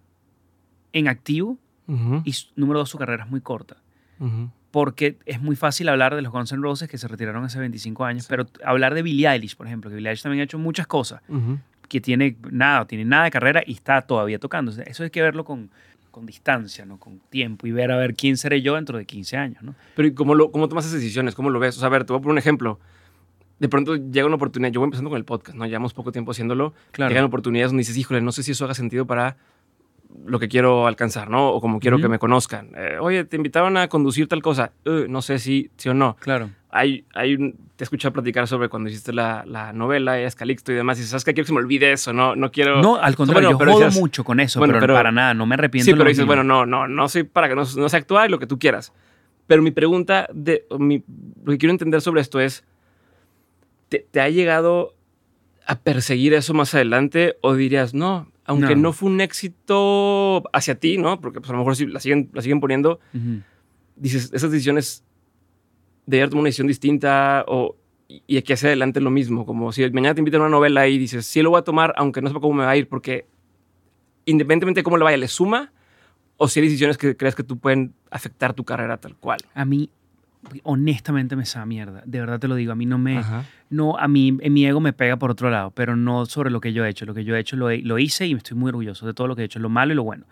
en activo Ujú, y s- número dos, su carrera es muy corta. ujú. Porque es muy fácil hablar de los Guns N' Roses que se retiraron hace 25 años, pero t- hablar de Billie Eilish, por ejemplo, que Billie Eilish también ha hecho muchas cosas, que tiene nada, tiene nada de carrera y está todavía tocando. Eso hay que verlo con, con distancia, ¿no? con tiempo y ver a ver quién seré yo dentro de 15 años. ¿no? Pero ¿y cómo, lo, cómo tomas esas decisiones? ¿Cómo lo ves? O sea, a ver, te voy a poner un ejemplo. De pronto llega una oportunidad. Yo voy empezando con el podcast, ¿no? Llevamos poco tiempo haciéndolo. Claro. Llegan oportunidades donde dices, híjole, no sé si eso haga sentido para lo que quiero alcanzar, ¿no? O como quiero que me conozcan. Eh, Oye, te invitaron a conducir tal cosa. Eh, no sé si sí o no. Claro. hay, hay un, te he escuchado platicar sobre cuando hiciste la, la novela, eres Calixto y demás, y dices, ¿sabes qué? Quiero que se me olvide eso, no, no quiero... No, al contrario, Bueno, yo pero jodo mucho con eso, bueno, pero, pero- para nada, no me arrepiento. Sí, pero dices, bueno, no, no, no soy para que no, no sé actuar lo que tú quieras. Pero mi pregunta, de, mi- lo que quiero entender sobre esto es, ¿te, te ha llegado a perseguir eso más adelante o dirías, no, aunque No. no, fue un éxito hacia ti, ¿no? Porque pues, a lo mejor si la siguen, la siguen poniendo, dices, esas decisiones de tomado una decisión distinta o, y y aquí hacia adelante lo mismo, como si mañana te invitan a una novela y dices, sí lo voy a tomar, aunque no sepa cómo me va a ir, porque independientemente de cómo le vaya, ¿le suma? O si hay decisiones que crees que tú pueden afectar tu carrera tal cual. A mí, honestamente, me sabe mierda. De verdad te lo digo. A mí no me. Ajá. No, a mí, en mi ego me pega por otro lado, pero no sobre lo que yo he hecho. Lo que yo he hecho lo, he- lo hice y me estoy muy orgulloso de todo lo que he hecho, lo malo y lo bueno.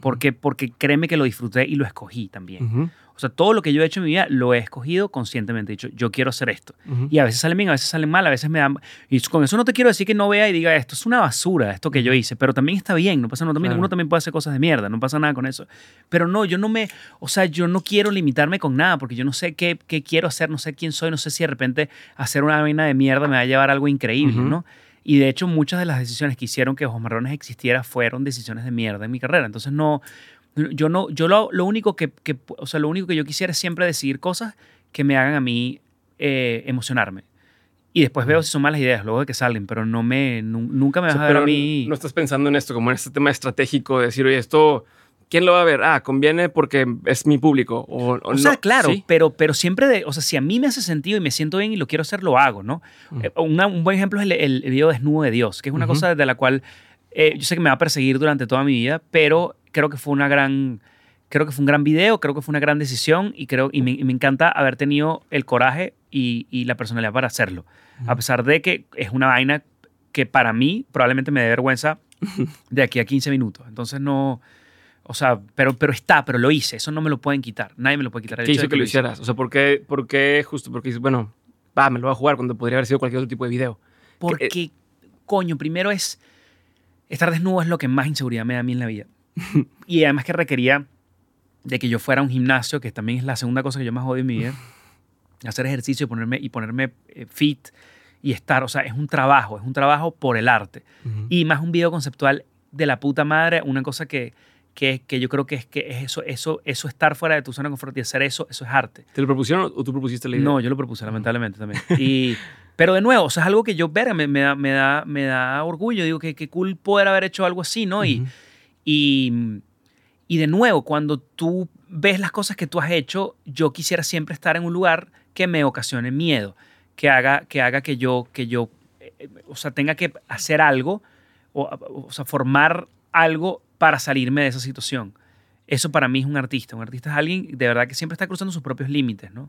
Porque, porque créeme que lo disfruté y lo escogí también. Ujú, O sea, todo lo que yo he hecho en mi vida lo he escogido conscientemente. He dicho, yo quiero hacer esto. Y a veces salen bien, a veces salen mal, a veces me dan... Y con eso no te quiero decir que no vea y diga, esto es una basura, esto que yo hice, pero también está bien, no pasa nada. Claro. Uno también puede hacer cosas de mierda, no pasa nada con eso. Pero no, yo no me... O sea, yo no quiero limitarme con nada, porque yo no sé qué, qué quiero hacer, no sé quién soy, no sé si de repente hacer una vaina de mierda me va a llevar a algo increíble. ¿no? Y de hecho, muchas de las decisiones que hicieron que Ojos Marrones existiera fueron decisiones de mierda en mi carrera. Entonces, no... Yo no, yo lo, lo único que, que- o sea, lo único que yo quisiera es siempre decidir cosas que me hagan a mí eh, emocionarme. Y después veo si son malas ideas, luego de que salen, pero no me, nu- nunca me O vas sea, a ver a mí. no estás pensando en esto como en este tema estratégico de decir, oye, esto, ¿quién lo va a ver? Ah, conviene porque es mi público. O, o o sea, no. claro, ¿Sí? pero, pero siempre de, o sea, si a mí me hace sentido y me siento bien y lo quiero hacer, lo hago, ¿no? Ujú. Eh, una- un buen ejemplo es el, el video Desnudo de Dios, que es una cosa de la cual eh, yo sé que me va a perseguir durante toda mi vida, pero creo que fue una gran, creo que fue un gran video, creo que fue una gran decisión y creo y me, y me encanta haber tenido el coraje y, y la personalidad para hacerlo, a pesar de que es una vaina que para mí probablemente me dé vergüenza [LAUGHS] de aquí a 15 minutos. Entonces no, o sea, pero, pero está, pero lo hice, eso no me lo pueden quitar, nadie me lo puede quitar. El ¿Qué hizo de que lo hice. hicieras? O sea, ¿por qué, por qué justo? Porque dices, bueno, va, me lo voy a jugar cuando podría haber sido cualquier otro tipo de video. Porque, coño, primero es. Estar desnudo es lo que más inseguridad me da a mí en la vida. [LAUGHS] y además que requería de que yo fuera a un gimnasio, que también es la segunda cosa que yo más odio en mi vida. [LAUGHS] Hacer ejercicio y ponerme, y ponerme eh, fit y estar. O sea, es un trabajo, es un trabajo por el arte. Y más un video conceptual de la puta madre, una cosa que, que, que yo creo que es que es eso, eso, eso estar fuera de tu zona de confort y hacer eso, eso es arte. ¿Te lo propusieron o tú propusiste la idea? No, yo lo propuse, lamentablemente también. Y, pero de nuevo, o sea, es algo que yo, verga, me, me da, me, da, me da orgullo. Digo que qué cool poder haber hecho algo así, ¿no? Y, Ujú. y, y de nuevo, cuando tú ves las cosas que tú has hecho, yo quisiera siempre estar en un lugar que me ocasione miedo, que haga que, haga que yo, que yo eh, eh, o sea, tenga que hacer algo, o, o sea, formar algo para salirme de esa situación. Eso para mí es un artista. Un artista es alguien de verdad que siempre está cruzando sus propios límites, ¿no?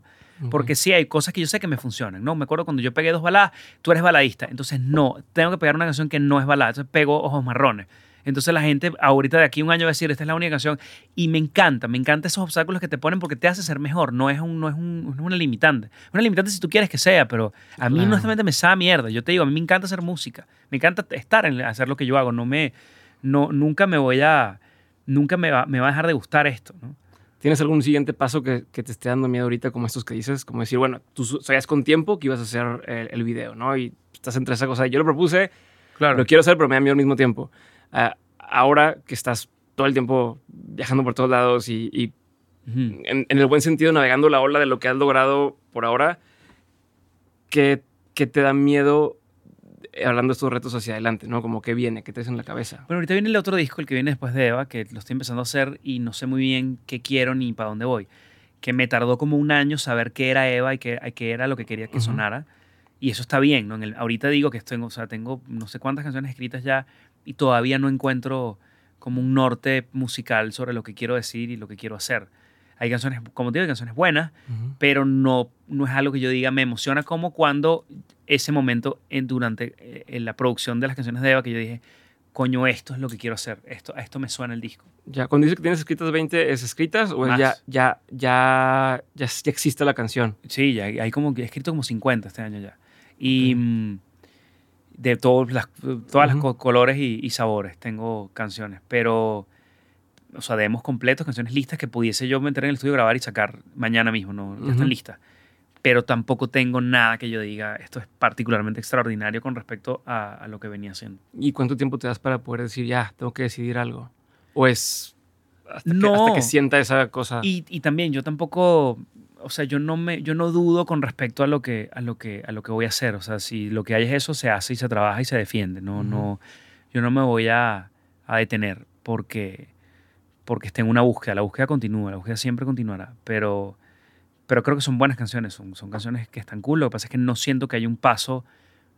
Porque sí hay cosas que yo sé que me funcionan, ¿no? Me acuerdo cuando yo pegué dos baladas, tú eres baladista, entonces no, tengo que pegar una canción que no es balada, entonces pego Ojos Marrones. Entonces la gente ahorita de aquí a un año va a decir, esta es la única canción. Y me encanta, me encanta esos obstáculos que te ponen porque te hace ser mejor, no es, un, no es, un- no es una limitante. Una limitante si tú quieres que sea, pero a mí Claro. honestamente me sabe mierda. Yo te digo, a mí me encanta hacer música, me encanta estar en hacer lo que yo hago, no me, no, nunca me voy a, nunca me va, me va a dejar de gustar esto, ¿no? ¿Tienes algún siguiente paso que, que te esté dando miedo ahorita, como estos que dices? Como decir, bueno, tú sabías con tiempo que ibas a hacer el, el video, ¿no? Y estás entre esa cosa. Yo lo propuse, Claro. lo quiero hacer, pero me da miedo al mismo tiempo. Ah, ahora que estás todo el tiempo viajando por todos lados y, y en, en el buen sentido navegando la ola de lo que has logrado por ahora, ¿qué, qué te da miedo hablando de estos retos hacia adelante, ¿no? Como que viene, que te en la cabeza. Bueno, ahorita viene el otro disco, el que viene después de Eva, que lo estoy empezando a hacer y no sé muy bien qué quiero ni para dónde voy. Que me tardó como un año saber qué era Eva y qué, qué era lo que quería que Ujú. sonara. Y eso está bien, ¿no? En el- ahorita digo que estoy, o sea, tengo no sé cuántas canciones escritas ya y todavía no encuentro como un norte musical sobre lo que quiero decir y lo que quiero hacer. Hay canciones, como te digo, hay canciones buenas, pero no, no es algo que yo diga me emociona como cuando ese momento en, durante eh, en la producción de las canciones de Eva que yo dije, coño, esto es lo que quiero hacer, esto, a esto me suena el disco. Ya, cuando dices que tienes escritas 20, ¿es escritas o es ya, ya, ya, ya, ya existe la canción? Sí, ya hay como he escrito como 50 este año ya. Y mm, de todos las, todas colores y, y sabores tengo canciones, pero, o sea, demos completos, canciones listas que pudiese yo meter en el estudio, grabar y sacar mañana mismo, ¿no? Ya Ujú. están listas. pero tampoco tengo nada que yo diga, esto es particularmente extraordinario con respecto a, a lo que venía haciendo. ¿Y cuánto tiempo te das para poder decir, ya, tengo que decidir algo? ¿O es hasta, que, No. hasta que sienta esa cosa? Y, y también yo tampoco, o sea, yo no me, yo no dudo con respecto a lo que, a lo que, a lo que voy a hacer. O sea, si lo que hay es eso, se hace y se trabaja y se defiende. No, Ujú. no, yo no me voy a, a detener porque, porque esté en una búsqueda. La búsqueda continúa, la búsqueda siempre continuará. Pero, pero creo que son buenas canciones, son, son canciones que están cool. Lo que pasa es que no siento que haya un paso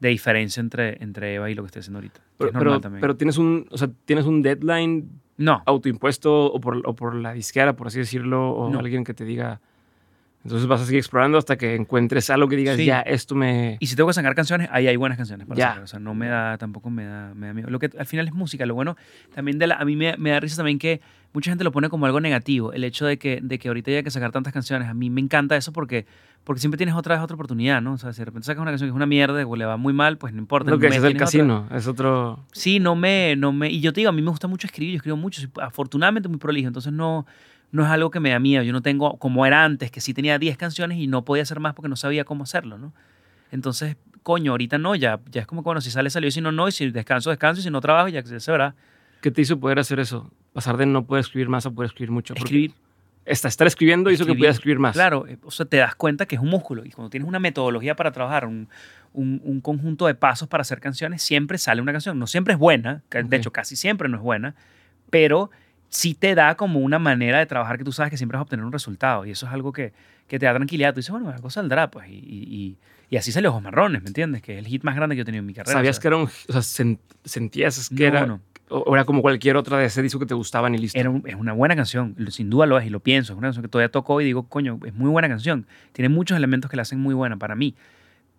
de diferencia entre, entre Eva y lo que estoy haciendo ahorita. pero, es pero, también. pero tienes un, o sea, tienes un deadline no, autoimpuesto o por, o por la disquera, por así decirlo, o No. alguien que te diga. Entonces vas a seguir explorando hasta que encuentres algo que digas, Sí. ya, esto me. Y si tengo que sacar canciones, ahí hay buenas canciones para Ya. sacar. O sea, no me da, tampoco me da, me da miedo. Lo que al final es música. Lo bueno también de la, a mí me, me da risa también que mucha gente lo pone como algo negativo. El hecho de que, de que ahorita haya que sacar tantas canciones. A mí me encanta eso porque, porque siempre tienes otra vez otra oportunidad, ¿no? O sea, si de repente sacas una canción que es una mierda o le va muy mal, pues no importa. Lo que es el otra. casino, es otro. Sí, no me, no me. Y yo te digo, a mí me gusta mucho escribir, yo escribo mucho, soy afortunadamente muy prolijo, entonces no, no es algo que me da miedo. Yo no tengo, como era antes, que sí tenía 10 canciones y no podía hacer más porque no sabía cómo hacerlo, ¿no? Entonces, coño, ahorita no, ya, ya es como bueno, si sale, salió, si no, no, y si descanso, descanso, y si no trabajo, ya se verá. ¿Qué te hizo poder hacer eso? Pasar de no poder escribir más a poder escribir mucho. Escribir. Esta, estar escribiendo hizo que pudieras escribir más. Claro, eh, o sea, te das cuenta que es un músculo y cuando tienes una metodología para trabajar, un, un- un conjunto de pasos para hacer canciones, siempre sale una canción. No siempre es buena, de hecho casi siempre no es buena, pero sí te da como una manera de trabajar que tú sabes que siempre vas a obtener un resultado y eso es algo que, que te da tranquilidad. Tú dices, bueno, algo saldrá, pues, y, y- y- así salió Ojos Marrones, ¿me entiendes? Que es el hit más grande que yo he tenido en mi carrera. ¿Sabías o sea, que era un. O sea, sen- sentías que no, era. no. O era como cualquier otra de ese disco que te gustaban y listo. Era un- es una buena canción, sin duda lo es y lo pienso. Es una canción que todavía tocó y digo, coño, es muy buena canción. Tiene muchos elementos que la hacen muy buena para mí.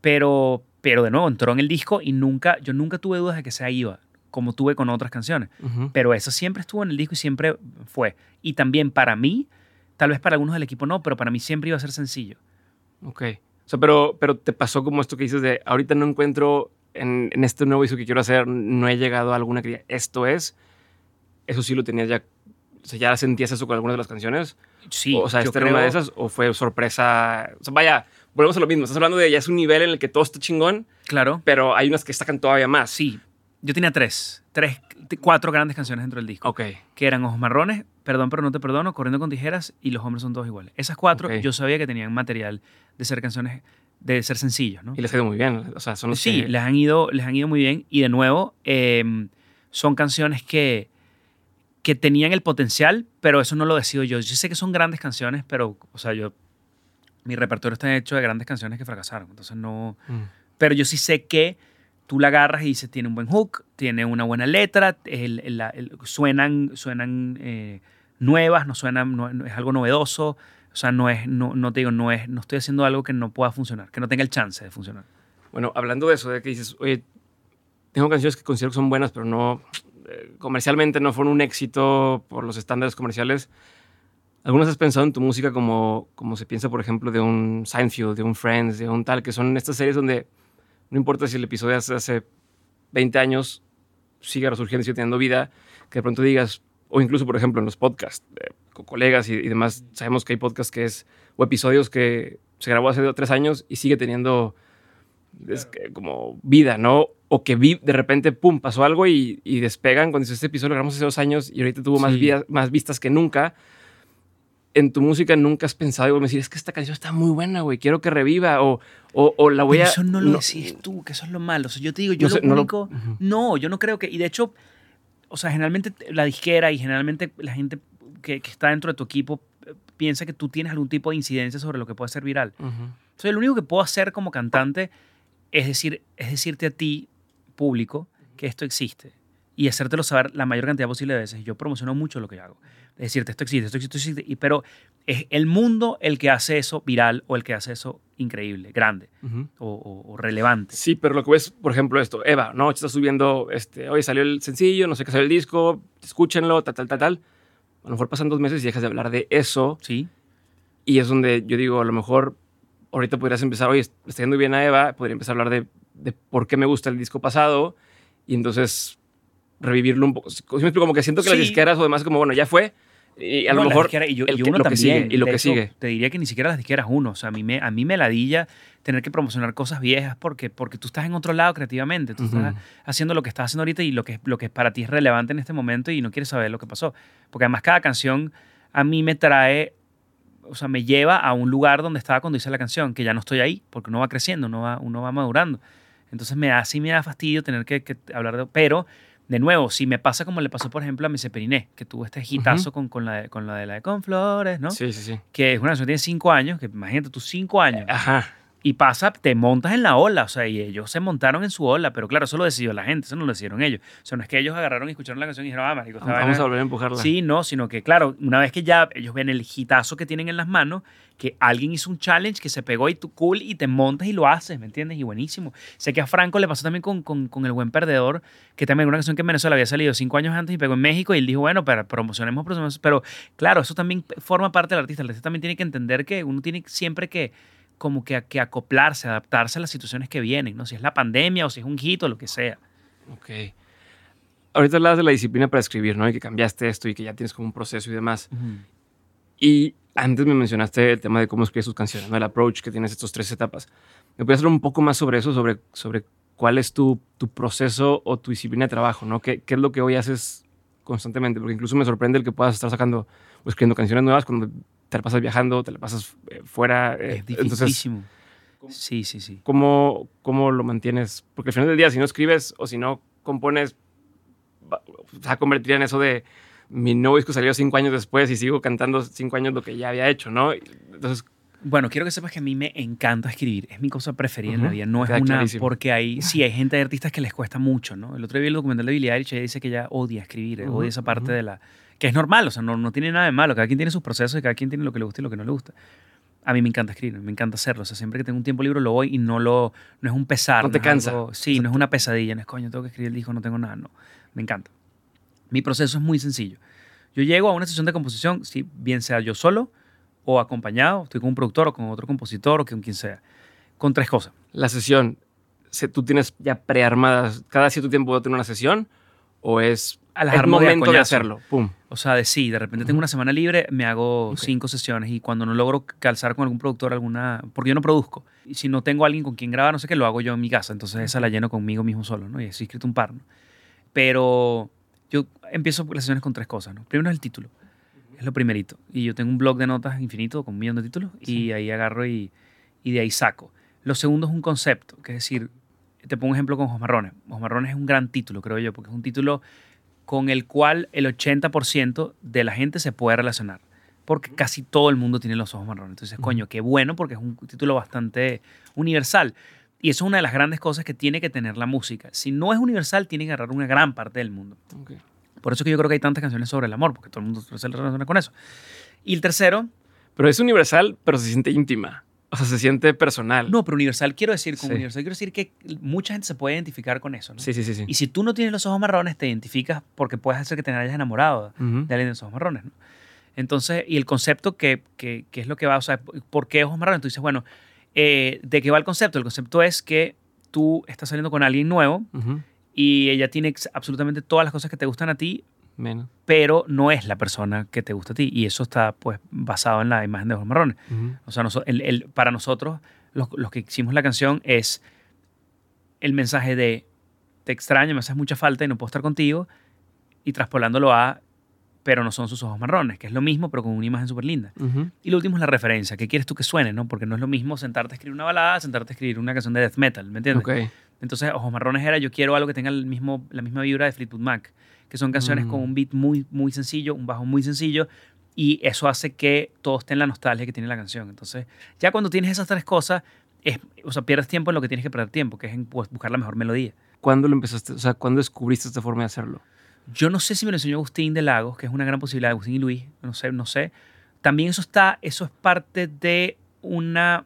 Pero, pero de nuevo, entró en el disco y nunca, yo nunca tuve dudas de que sea IVA, como tuve con otras canciones. Ujú. Pero esa siempre estuvo en el disco y siempre fue. Y también para mí, tal vez para algunos del equipo no, pero para mí siempre iba a ser sencillo. Ok. O sea, pero, pero te pasó como esto que dices de ahorita no encuentro en, en este nuevo disco que quiero hacer, no he llegado a alguna que diga, esto es. Eso sí lo tenías ya. O sea, ya sentías eso con algunas de las canciones. Sí, o sea, esta era una de creo- esas o fue sorpresa. O sea, vaya, volvemos a lo mismo. Estás hablando de ya es un nivel en el que todo está chingón, Claro. pero hay unas que destacan todavía más. Sí, yo tenía tres, tres, cuatro grandes canciones dentro del disco. Ok. que eran Ojos Marrones, Perdón pero no te perdono, Corriendo con tijeras y Los hombres son todos iguales. Esas cuatro Ok. yo sabía que tenían material de ser canciones, de ser sencillos, ¿no? Y les ha ido muy bien. O sea, son los Sí, que- les han, ido, les han ido muy bien y de nuevo em, son canciones que, que tenían el potencial, pero eso no lo decido yo. Yo sé que son grandes canciones, pero, o sea, yo, mi repertorio está hecho de grandes canciones que fracasaron, entonces no... Mm. Pero yo sí sé que tú la agarras y dices, tiene un buen hook, tiene una buena letra, el- el- el- suenan, suenan eh, nuevas, no suenan, no- es algo novedoso. O sea, no es, no, no te digo, no es, no estoy haciendo algo que no pueda funcionar, que no tenga el chance de funcionar. Bueno, hablando de eso, de que dices, oye, tengo canciones que considero que son buenas, pero no, eh, comercialmente no fueron un éxito por los estándares comerciales. ¿Algunas has pensado en tu música como, como se piensa, por ejemplo, de un Seinfeld, de un Friends, de un tal, que son estas series donde no importa si el episodio hace, hace 20 años sigue resurgiendo y sigue teniendo vida, que de pronto digas, o incluso, por ejemplo, en los podcasts, eh, con colegas y, y demás, sabemos que hay podcasts que es, o episodios que se grabó hace tres años y sigue teniendo es que como vida, ¿no? O que vi, de repente, pum, pasó algo y, y despegan. Cuando dices, este episodio lo grabamos hace dos años y ahorita tuvo más, más vistas que nunca. En tu música nunca has pensado, y decir, es que esta canción está muy buena, güey, quiero que reviva, o, o, o la voy Pero a... eso no lo decís tú, que eso es lo malo. O sea, yo te digo, yo No sé, lo no lo- único... Ujú. No, yo no creo que... Y de hecho, o sea, generalmente la disquera y generalmente la gente que, que está dentro de tu equipo eh, piensa que tú tienes algún tipo de incidencia sobre lo que puede ser viral. Ujú. Entonces, lo único que puedo hacer como cantante es, decir, es decirte a ti, público, que esto existe y hacértelo saber la mayor cantidad posible de veces. Yo promociono mucho lo que hago. Decirte, esto existe, esto existe, esto existe. Y, pero es el mundo el que hace eso viral o el que hace eso increíble, grande o, o- o relevante. Sí, pero lo que ves, por ejemplo, esto, Eva, ¿no? Está subiendo, este, hoy salió el sencillo, no sé qué salió el disco, escúchenlo, tal, tal, tal, tal. A lo mejor pasan dos meses y dejas de hablar de eso Sí, y es donde yo digo, a lo mejor ahorita podrías empezar, oye, está yendo bien a Eva, podría empezar a hablar de, de por qué me gusta el disco pasado y entonces revivirlo un poco. Si me explico, como que siento que las Sí. disqueras o demás, como, bueno, ya fue, Y a No, lo mejor. disqueras, y, yo- el y uno lo que también. sigue, y lo que hecho, sigue. Te diría que ni siquiera las disqueras uno. O sea, a mí me, a mí me ladilla tener que promocionar cosas viejas porque, porque tú estás en otro lado creativamente. Tú estás haciendo lo que estás haciendo ahorita y lo que, lo que para ti es relevante en este momento y no quieres saber lo que pasó. Porque además cada canción a mí me trae, o sea, me lleva a un lugar donde estaba cuando hice la canción, que ya no estoy ahí, porque uno va creciendo, uno va, uno va madurando. Entonces me da, sí me da fastidio tener que, que hablar de... Pero, de nuevo, si me pasa como le pasó, por ejemplo, a Mese Periné, que tuvo este hitazo con, con, la de, con la de la de Con Flores, ¿no? Sí, sí, sí. Que es una canción que tiene cinco años, que imagínate tú cinco años. Ajá. Y pasa, te montas en la ola, o sea, y ellos se montaron en su ola, pero claro, eso lo decidió la gente, eso no lo decidieron ellos. O sea, no es que ellos agarraron y escucharon la canción y dijeron, ah, marico, Vamos vaina- a volver a empujarla. Sí, no, sino que claro, una vez que ya ellos ven el hitazo que tienen en las manos, que alguien hizo un challenge que se pegó y tú cool y te montas y lo haces, ¿me entiendes? Y buenísimo. Sé que a Franco le pasó también con, con, con El Buen Perdedor, que también una canción que en Venezuela había salido cinco años antes y pegó en México y él dijo, bueno, pero promocionemos, promocionemos. Pero claro, eso también forma parte del artista. El artista también tiene que entender que uno tiene siempre que como que, que acoplarse, adaptarse a las situaciones que vienen, ¿no? Si es la pandemia o si es un hit o lo que sea. Ok. Ahorita hablabas de la disciplina para escribir, ¿no? Y que cambiaste esto y que ya tienes como un proceso y demás. Y antes me mencionaste el tema de cómo escribes tus canciones, ¿no? El approach que tienes estas tres etapas. ¿Me puedes hablar un poco más sobre eso? Sobre, sobre cuál es tu, tu proceso o tu disciplina de trabajo, ¿no? ¿Qué, ¿Qué es lo que hoy haces constantemente? Porque incluso me sorprende el que puedas estar sacando o escribiendo canciones nuevas cuando te la pasas viajando, te la pasas eh, fuera. eh, Es entonces, dificilísimo. Sí, sí, sí. ¿cómo, ¿cómo lo mantienes? Porque al final del día, si no escribes o si no compones, se va a convertir en eso de mi nuevo disco salió cinco años después y sigo cantando cinco años lo que ya había hecho, ¿no? Entonces, Bueno, quiero que sepas que a mí me encanta escribir. Es mi cosa preferida en la vida. No es queda una. clarísimo. Porque hay, [LAUGHS] sí, hay gente de artistas que les cuesta mucho, ¿no? El otro día vi el documental de Billie Eilish y ella dice que ella odia escribir, eh, Ujú, odia esa parte ujú. de la. Que es normal, o sea, no, no tiene nada de malo. Cada quien tiene sus procesos y cada quien tiene lo que le gusta y lo que no le gusta. A mí me encanta escribir, me encanta hacerlo. O sea, siempre que tengo un tiempo libre lo voy y no lo. No es un pesar. No te cansa. algo- sí, no es una pesadilla. No es coño, tengo que escribir el disco, no tengo nada. No. Me encanta. Mi proceso es muy sencillo. Yo llego a una sesión de composición, sí, bien sea yo solo o acompañado, estoy con un productor o con otro compositor o con quien sea, con tres cosas. la sesión, se- ¿tú tienes ya prearmadas cada cierto tiempo voy a tener una sesión o es A las a momento de hacerlo? Pum. O sea, de sí, de repente tengo una semana libre, me hago Ok. cinco sesiones y cuando no logro calzar con algún productor alguna, porque yo no produzco, y si no tengo alguien con quien grabar, no sé qué, lo hago yo en mi casa, entonces esa la lleno conmigo mismo solo, ¿no? Y he escrito un par, ¿no? Pero yo empiezo las sesiones con tres cosas, ¿no? Primero es el título, es lo primerito, y yo tengo un blog de notas infinito con un millón de títulos y ahí agarro y, y de ahí saco. Lo segundo es un concepto, que es decir, te pongo un ejemplo con Ojos Marrones. Ojos Marrones es un gran título, creo yo, porque es un título con el cual el 80% de la gente se puede relacionar. Porque casi todo el mundo tiene los ojos marrones. Entonces, coño, qué bueno, porque es un título bastante universal. Y eso es una de las grandes cosas que tiene que tener la música. Si no es universal, tiene que agarrar una gran parte del mundo. Ok. Por eso que yo creo que hay tantas canciones sobre el amor, porque todo el mundo se relaciona con eso. Y el tercero, Pero es universal, pero se siente íntima. O sea, se siente personal. no, pero universal quiero decir, con Sí. universal quiero decir que mucha gente se puede identificar con eso. ¿no? Sí, sí, sí. sí. Y si tú no tienes los ojos marrones, te identificas porque puedes hacer que te hayas enamorado Ujú. de alguien de los ojos marrones. ¿no? Entonces, y el concepto que, que, que es lo que va, o sea, ¿por qué ojos marrones? Tú dices, bueno, eh, ¿de qué va el concepto? El concepto es que tú estás saliendo con alguien nuevo Ujú. y ella tiene absolutamente todas las cosas que te gustan a ti, Menos. pero no es la persona que te gusta a ti. Y eso está pues basado en la imagen de ojos marrones. O sea, el- el- para nosotros, los, los que hicimos la canción, es el mensaje de te extraño, me haces mucha falta y no puedo estar contigo, y traspolándolo a pero no son sus ojos marrones, que es lo mismo, pero con una imagen súper linda. Y lo último es la referencia. ¿Qué quieres tú que suene? ¿no? Porque no es lo mismo sentarte a escribir una balada, sentarte a escribir una canción de death metal, ¿me entiendes? Entonces, Ojos Marrones era yo quiero algo que tenga el mismo, la misma vibra de Fleetwood Mac, que son canciones Mm. con un beat muy, muy sencillo, un bajo muy sencillo, y eso hace que todo esté en la nostalgia que tiene la canción. Entonces, ya cuando tienes esas tres cosas, es, o sea, pierdes tiempo en lo que tienes que perder tiempo, que es en pues, buscar la mejor melodía. ¿Cuándo lo empezaste? O sea, ¿cuándo descubriste esta forma de hacerlo? Yo no sé si me lo enseñó Agustín de Lagos, que es una gran posibilidad, Agustín y Luis, no sé, no sé. También eso está, eso es parte de una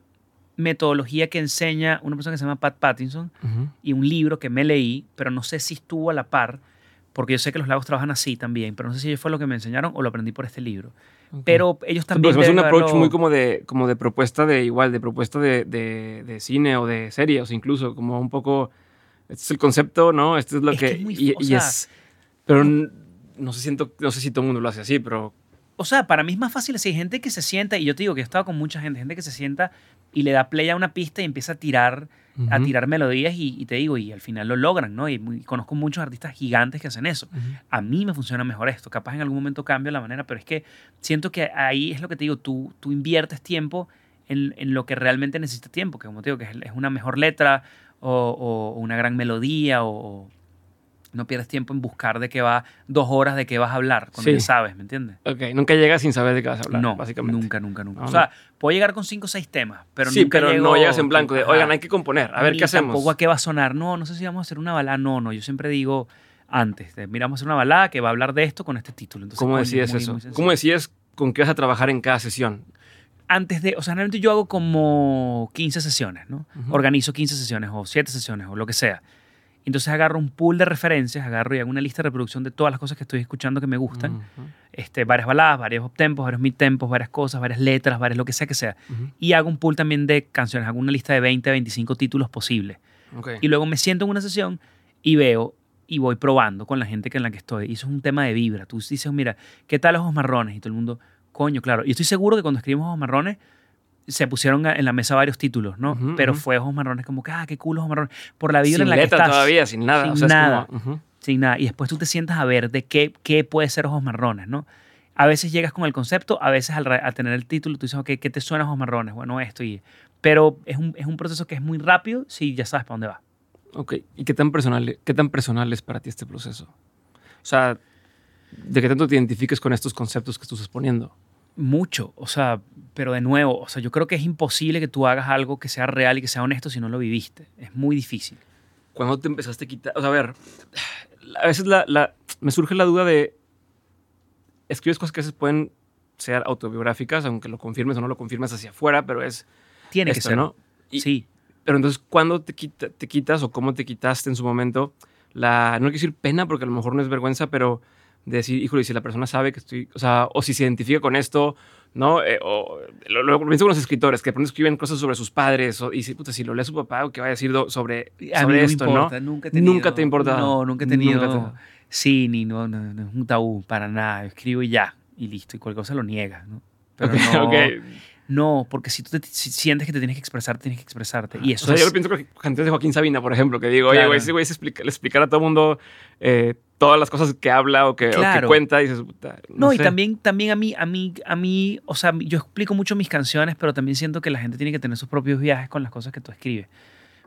metodología que enseña una persona que se llama Pat Pattinson y un libro que me leí, pero no sé si estuvo a la par, porque yo sé que los lagos trabajan así también, pero no sé si fue lo que me enseñaron o lo aprendí por este libro. Pero ellos también... pero se me hace un approach muy como de, como de propuesta de igual, de propuesta de, de, de cine o de serie, o sea, incluso como un poco, este es el concepto, ¿no? Este es lo Es que que... es muy- y, o y es, pero n- no sé, siento, no sé si todo el mundo lo hace así, pero o sea, para mí es más fácil si hay gente que se sienta, y yo te digo que he estado con mucha gente, gente que se sienta y le da play a una pista y empieza a tirar, a tirar melodías y, y te digo, y al final lo logran, ¿no? Y, muy- conozco muchos artistas gigantes que hacen eso. A mí me funciona mejor esto, capaz en algún momento cambio la manera, pero es que siento que ahí es lo que te digo, tú, tú inviertes tiempo en, en lo que realmente necesita tiempo, que como te digo, que es, es una mejor letra o, o una gran melodía o no pierdes tiempo en buscar de qué va dos horas de qué vas a hablar, cuando Sí. ya sabes, ¿me entiendes? Ok, nunca llegas sin saber de qué vas a hablar, no, básicamente. nunca, nunca, nunca. No, o sea, puedo llegar con cinco o seis temas, pero sí, nunca pero llego- no llegas en blanco de, oigan, hay que componer, a ver qué hacemos. Tampoco a qué va a sonar. No, no sé si vamos a hacer una balada. No, no. Yo siempre digo antes, de, mira, vamos a hacer una balada que va a hablar de esto con este título. Entonces, ¿Cómo decides muy- eso? muy. ¿Cómo decides con qué vas a trabajar en cada sesión? Antes de, o sea, realmente yo hago como 15 sesiones, ¿no? Organizo 15 sesiones o 7 sesiones o lo que sea. Entonces agarro un pool de referencias, agarro y hago una lista de reproducción de todas las cosas que estoy escuchando que me gustan. Este, varias baladas, varios uptempos, varios midtempos, varias cosas, varias letras, varias lo que sea que sea. Y hago un pool también de canciones, hago una lista de 20, 25 títulos posibles. Y luego me siento en una sesión y veo y voy probando con la gente que en la que estoy. Y eso es un tema de vibra. Tú dices, mira, ¿qué tal ojos marrones? Y todo el mundo, coño, claro. Y estoy seguro que cuando escribimos ojos marrones se pusieron en la mesa varios títulos, ¿no? Pero ujú. fue ojos marrones como que, ah, qué cool ojos marrones. Por la vibra sin en la letra que estás. todavía, sin nada. Sin o sea, es nada. como. Sin nada. Y después tú te sientas a ver de qué, qué puede ser ojos marrones, ¿no? A veces llegas con el concepto, a veces al, tener el título tú dices, ok, ¿qué te suena ojos marrones? Bueno, esto y... Pero es un, es un proceso que es muy rápido si ya sabes para dónde va. Ok, ¿y qué tan, personal, qué tan personal es para ti este proceso? O sea, ¿de qué tanto te identifiques con estos conceptos que estás poniendo? Mucho, o sea, pero de nuevo, o sea, yo creo que es imposible que tú hagas algo que sea real y que sea honesto si no lo viviste. Es muy difícil. ¿Cuándo te empezaste a quitar? O sea, a ver, a veces la, la- me surge la duda de, escribes cosas que a veces pueden ser autobiográficas, aunque lo confirmes o no lo confirmes hacia afuera, pero es Tiene que esto, ser. ¿no? Y- Sí. Pero entonces, ¿cuándo te, quita- te quitas o cómo te quitaste en su momento la, no quiero decir pena, porque a lo mejor no es vergüenza, pero de decir, híjole, si la persona sabe que estoy, o sea, o si se identifica con esto, ¿no? Eh, o lo, lo pienso con los escritores, que escriben cosas sobre sus padres, o, y si, puta, si lo lee su papá, o qué va a decir sobre, A mí sobre no esto, me ¿no? importa, nunca tenido. Nunca te ha importado. No, nunca he tenido. Nunca te- Sí, ni no, no, no es un tabú para nada. Yo escribo y ya, y listo, y cualquier cosa lo niegas, ¿no? Pero Ok, no, ok. no, porque si tú te, si sientes que te tienes que expresar, tienes que expresarte. Y O eso sea, es, yo lo pienso con cantantes de Joaquín Sabina, por ejemplo, que digo, oye, Claro. güey, ese güey se explica, le explicar a todo el mundo eh, todas las cosas que habla o que, o que Claro. cuenta, y dices, puta, no, No, y sé. también, también a mí, a mí, a mí, o sea, yo explico mucho mis canciones, pero también siento que la gente tiene que tener sus propios viajes con las cosas que tú escribes.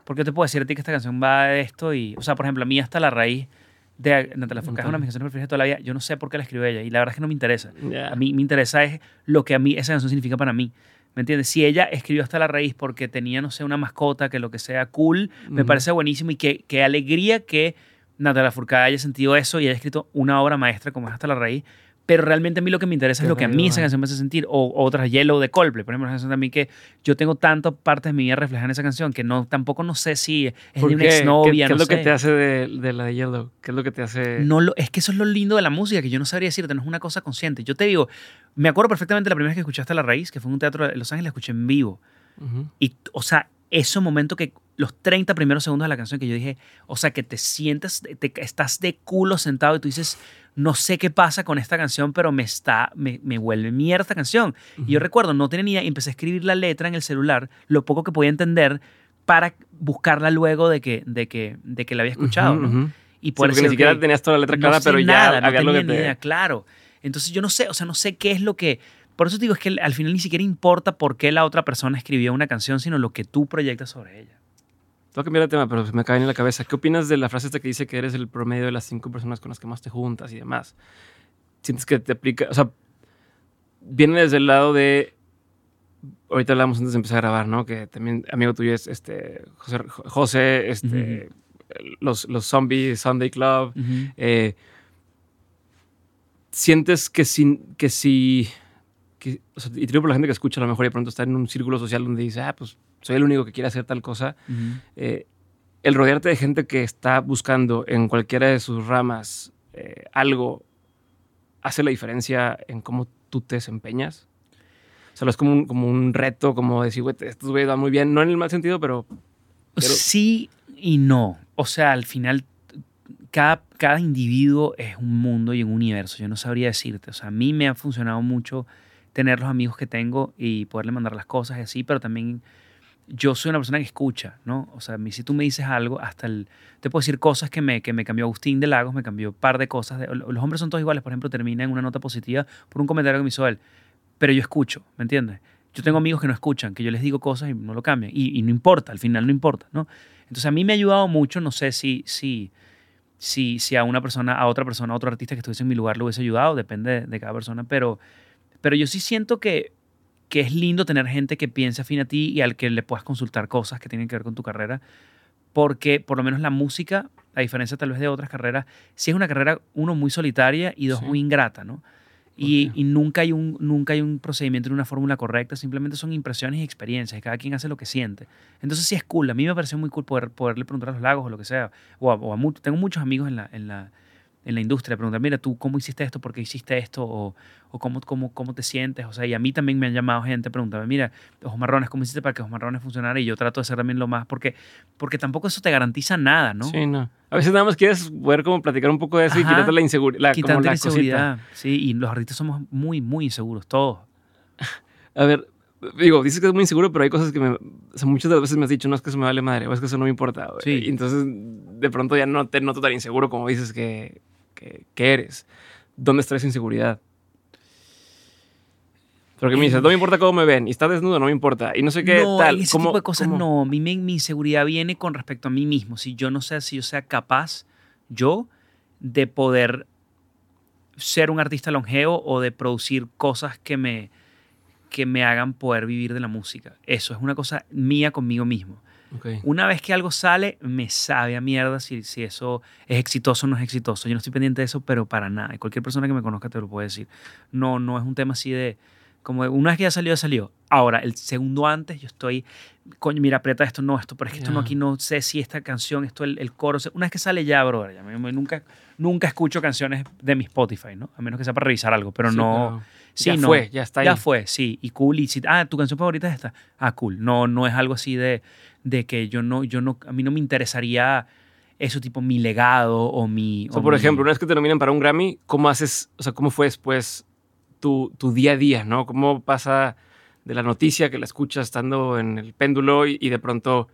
Porque yo te puedo decir a ti que esta canción va de esto y, o sea, por ejemplo, a mí hasta la raíz de Natalia Furcada es una de mis canciones preferidas de toda la vida. Yo no sé por qué la escribió ella y la verdad es que no me interesa. Ya. A mí me interesa es lo que a mí esa canción significa para mí. ¿Me entiendes? Si ella escribió hasta la raíz porque tenía, no sé, una mascota, que lo que sea cool, me parece buenísimo y qué, qué alegría que Natalia Furcade haya sentido eso y haya escrito una obra maestra como es hasta la raíz. Pero realmente a mí lo que me interesa es lo que a mí esa canción me hace sentir. O, o otras, Yellow de Coldplay, por ejemplo, una canción también que yo tengo tantas partes de mi vida reflejadas en esa canción que no, tampoco no sé si es ¿Por de una qué? ¿Qué- exnovia, ¿Qué, no es lo que sé. te hace de, de la de Yellow? ¿Qué es lo que te hace...? No lo, es que eso es lo lindo de la música, que yo no sabría decirte, no es una cosa consciente. Yo te digo, me acuerdo perfectamente la primera vez que escuchaste La Raíz, que fue en un teatro de Los Ángeles, la escuché en vivo. Y, o sea, ese momento que los 30 primeros segundos de la canción que yo dije, o sea, que te sientas, te, estás de culo sentado y tú dices, no sé qué pasa con esta canción, pero me está, me, me vuelve mierda esta canción. Y yo recuerdo, no tenía ni idea, y empecé a escribir la letra en el celular, lo poco que podía entender, para buscarla luego de que, de que, de que la había escuchado, ¿no? Y Sí, por porque eso ni siquiera tenías toda la letra clara, sé pero ya nada, no había tenía lo que ni te... idea, claro. Entonces yo no sé, o sea, no sé qué es lo que... Por eso te digo, es que al final ni siquiera importa por qué la otra persona escribió una canción, sino lo que tú proyectas sobre ella. Te voy a cambiar de tema, pero se me acaba en la cabeza. ¿Qué opinas de la frase esta que dice que eres el promedio de las cinco personas con las que más te juntas y demás? ¿Sientes que te aplica? O sea, viene desde el lado de... Ahorita hablamos antes de empezar a grabar, ¿no? Que también amigo tuyo es este, José, José este, los, los Zombies, Sunday Club. Eh, sientes que si, que si que, o sea, y te digo por la gente que escucha, a lo mejor y de pronto está en un círculo social donde dice, ah, pues soy el único que quiere hacer tal cosa. Eh, el rodearte de gente que está buscando en cualquiera de sus ramas eh, algo hace la diferencia en cómo tú te desempeñas. O sea, es como un, como un reto, como decir, güey, estos güeyes van muy bien, no en el mal sentido, pero Pero- Sí y no. O sea, al final cada, cada individuo es un mundo y un universo. Yo no sabría decirte. O sea, a mí me ha funcionado mucho tener los amigos que tengo y poderle mandar las cosas y así, pero también yo soy una persona que escucha, ¿no? O sea, si tú me dices algo, hasta el, te puedo decir cosas que me, que me cambió Agustín de Lagos, me cambió un par de cosas. los hombres son todos iguales, por ejemplo, termina en una nota positiva por un comentario que me hizo él, pero yo escucho, ¿me entiendes? Yo tengo amigos que no escuchan, que yo les digo cosas y no lo cambian, y, no importa, al final no importa, ¿no? Entonces a mí me ha ayudado mucho, no sé si, si, si, si a una persona, a otra persona, a otro artista que estuviese en mi lugar le hubiese ayudado, depende de, de cada persona, pero, pero yo sí siento que que es lindo tener gente que piense afín a ti y al que le puedas consultar cosas que tienen que ver con tu carrera, porque por lo menos la música, a diferencia tal vez de otras carreras, sí es una carrera, uno, muy solitaria y dos, muy ingrata, ¿no? Y, y, nunca, hay un, nunca hay un procedimiento ni una fórmula correcta, simplemente son impresiones y experiencias, cada quien hace lo que siente. Entonces sí es cool, a mí me pareció muy cool poder, poderle preguntar a los lagos o lo que sea, o a, tengo muchos amigos en la, en la, en la industria, preguntar, mira, tú cómo hiciste esto, por qué hiciste esto, o, o cómo, cómo, cómo, te sientes. O sea, y a mí también me han llamado gente preguntarme, mira, ojos marrones, ¿cómo hiciste para que ojos marrones funcionara? Y yo trato de hacer también lo más, porque, porque tampoco eso te garantiza nada, ¿no? Sí, no. A veces nada más quieres poder como platicar un poco de eso y quitarte la, inseguridad como la inseguridad. Sí, y los artistas somos muy, muy inseguros, todos. [LAUGHS] A ver, digo, dices que es muy inseguro, pero hay cosas que me, o sea, muchas de las veces me has dicho, no es que eso me vale madre, o es que eso no me importa. Sí. Y entonces, de pronto ya no te noto tan inseguro como dices que, que, eres. ¿Dónde está esa inseguridad? Porque me dices, no me importa cómo me ven, y está desnudo, no me importa, y no sé qué no, tal. Ese tipo de cosas no. Mi, mi inseguridad viene con respecto a mí mismo. Si yo no sé si yo sea capaz, yo, de poder ser un artista longevo o de producir cosas que me, que me hagan poder vivir de la música. Eso es una cosa mía conmigo mismo. Una vez que algo sale, me sabe a mierda si, si eso es exitoso o no es exitoso. Yo no estoy pendiente de eso, pero para nada. cualquier persona que me conozca te lo puede decir. No, no es un tema así de, como una vez que ya salió, ya salió. Ahora, el segundo antes, yo estoy, coño, mira, aprieta esto, no, esto, pero es que esto no, aquí no sé si esta canción, esto, el, el coro. Una vez que sale ya, bro, ya, nunca, nunca escucho canciones de mi Spotify, ¿no? A menos que sea para revisar algo, pero no. Sí, ya fue, ya está ahí. Ya fue, sí. Y cool. Y si, ah, tu canción favorita es esta. Ah, cool. No, no es algo así de, de que yo no, yo no, a mí no me interesaría eso tipo mi legado o mi... O, por ejemplo, una vez que te nominan para un Grammy, ¿cómo haces, o sea, cómo fue después tu, tu día a día, ¿no? ¿Cómo pasa de la noticia que la escuchas estando en el péndulo y, y de pronto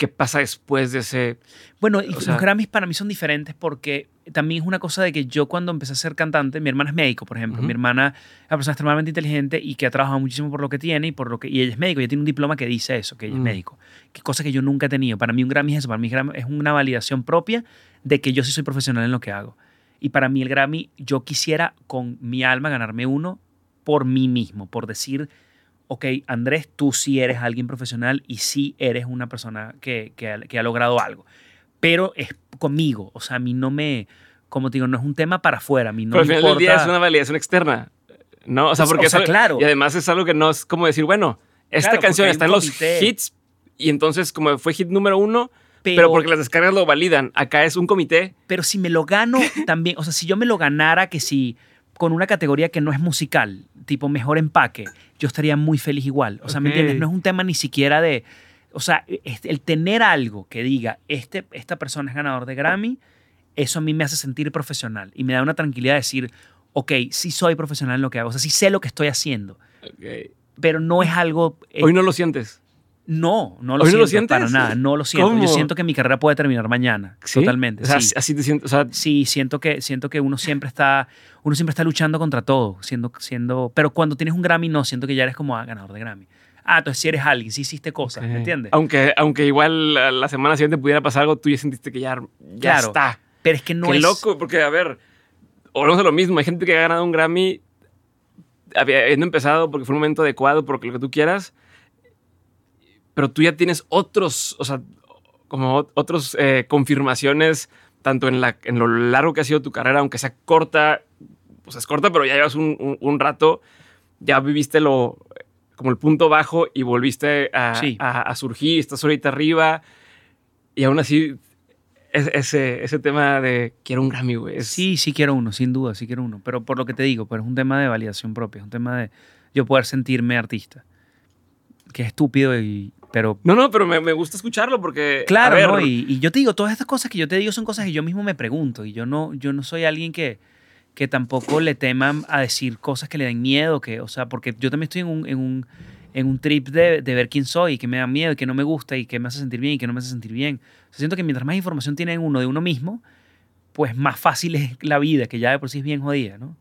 qué pasa después de ese... Bueno, los Grammys para mí son diferentes porque también es una cosa de que yo cuando empecé a ser cantante, mi hermana es médico, por ejemplo. Mi hermana es una persona extremadamente inteligente y que ha trabajado muchísimo por lo que tiene y por lo que y ella es médico, ella tiene un diploma que dice eso, que ella es mm. médico. Que cosa que yo nunca he tenido. Para mí un Grammy es eso, para mí es una validación propia de que yo sí soy profesional en lo que hago. Y para mí el Grammy, yo quisiera con mi alma ganarme uno por mí mismo, por decir ok, Andrés, tú sí eres alguien profesional y sí eres una persona que, que, ha, logrado algo. Pero es conmigo, o sea, a mí no me, como te digo, no es un tema para afuera, a mí no Pero al final del día es una validación externa, ¿no? O sea, porque claro. Y además es algo que no es como decir, bueno, esta canción está en los hits y entonces como fue hit número uno, pero, pero, porque las descargas lo validan. Acá es un comité. Pero si me lo gano [LAUGHS] también, o sea, si yo me lo ganara, que si con una categoría que no es musical, tipo mejor empaque, yo estaría muy feliz igual. O sea, ¿me entiendes? No es un tema ni siquiera de... O sea, el tener algo que diga, este, esta persona es ganador de Grammy, eso a mí me hace sentir profesional y me da una tranquilidad de decir, ok, sí soy profesional en lo que hago, o sea, sí sé lo que estoy haciendo. Pero no es algo... Eh, Hoy no lo sientes. No, no lo, siento, lo sientes? para nada, no lo siento. Yo siento que mi carrera puede terminar mañana, totalmente. sí. así te siento, sí, siento que siento que uno siempre está uno siempre está luchando contra todo, siendo siendo, pero cuando tienes un Grammy no, siento que ya eres como ah, ganador de Grammy. Ah, entonces si eres alguien, si hiciste cosas, ¿me entiendes? Aunque aunque igual la semana siguiente pudiera pasar algo, tú ya sentiste que ya ya está. Pero es que no Qué es loco, porque a ver, volvemos a lo mismo, hay gente que ha ganado un Grammy habiendo empezado porque fue un momento adecuado, por lo que tú quieras pero tú ya tienes otros, o sea, como otros eh, confirmaciones, tanto en, la, en lo largo que ha sido tu carrera, aunque sea corta, pues es corta, pero ya llevas un, un, rato, ya viviste lo, como el punto bajo y volviste a, a, surgir, estás ahorita arriba, y aún así ese, ese tema de quiero un Grammy, güey. Sí, sí quiero uno, sin duda, sí quiero uno. Pero por lo que te digo, pero es un tema de validación propia, es un tema de yo poder sentirme artista. Que es estúpido y pero No, no, pero me, me gusta escucharlo porque. Claro, ver, ¿no? Y, y yo te digo, todas estas cosas que yo te digo son cosas que yo mismo me pregunto. Y yo no, yo no soy alguien que, que tampoco le teman a decir cosas que le den miedo. Que, o sea, porque yo también estoy en un, en un, en un trip de, de ver quién soy, y que me da miedo, y que no me gusta, y que me hace sentir bien, y que no me hace sentir bien. O sea, siento que mientras más información tiene uno de uno mismo, pues más fácil es la vida, que ya de por sí es bien jodida, ¿no?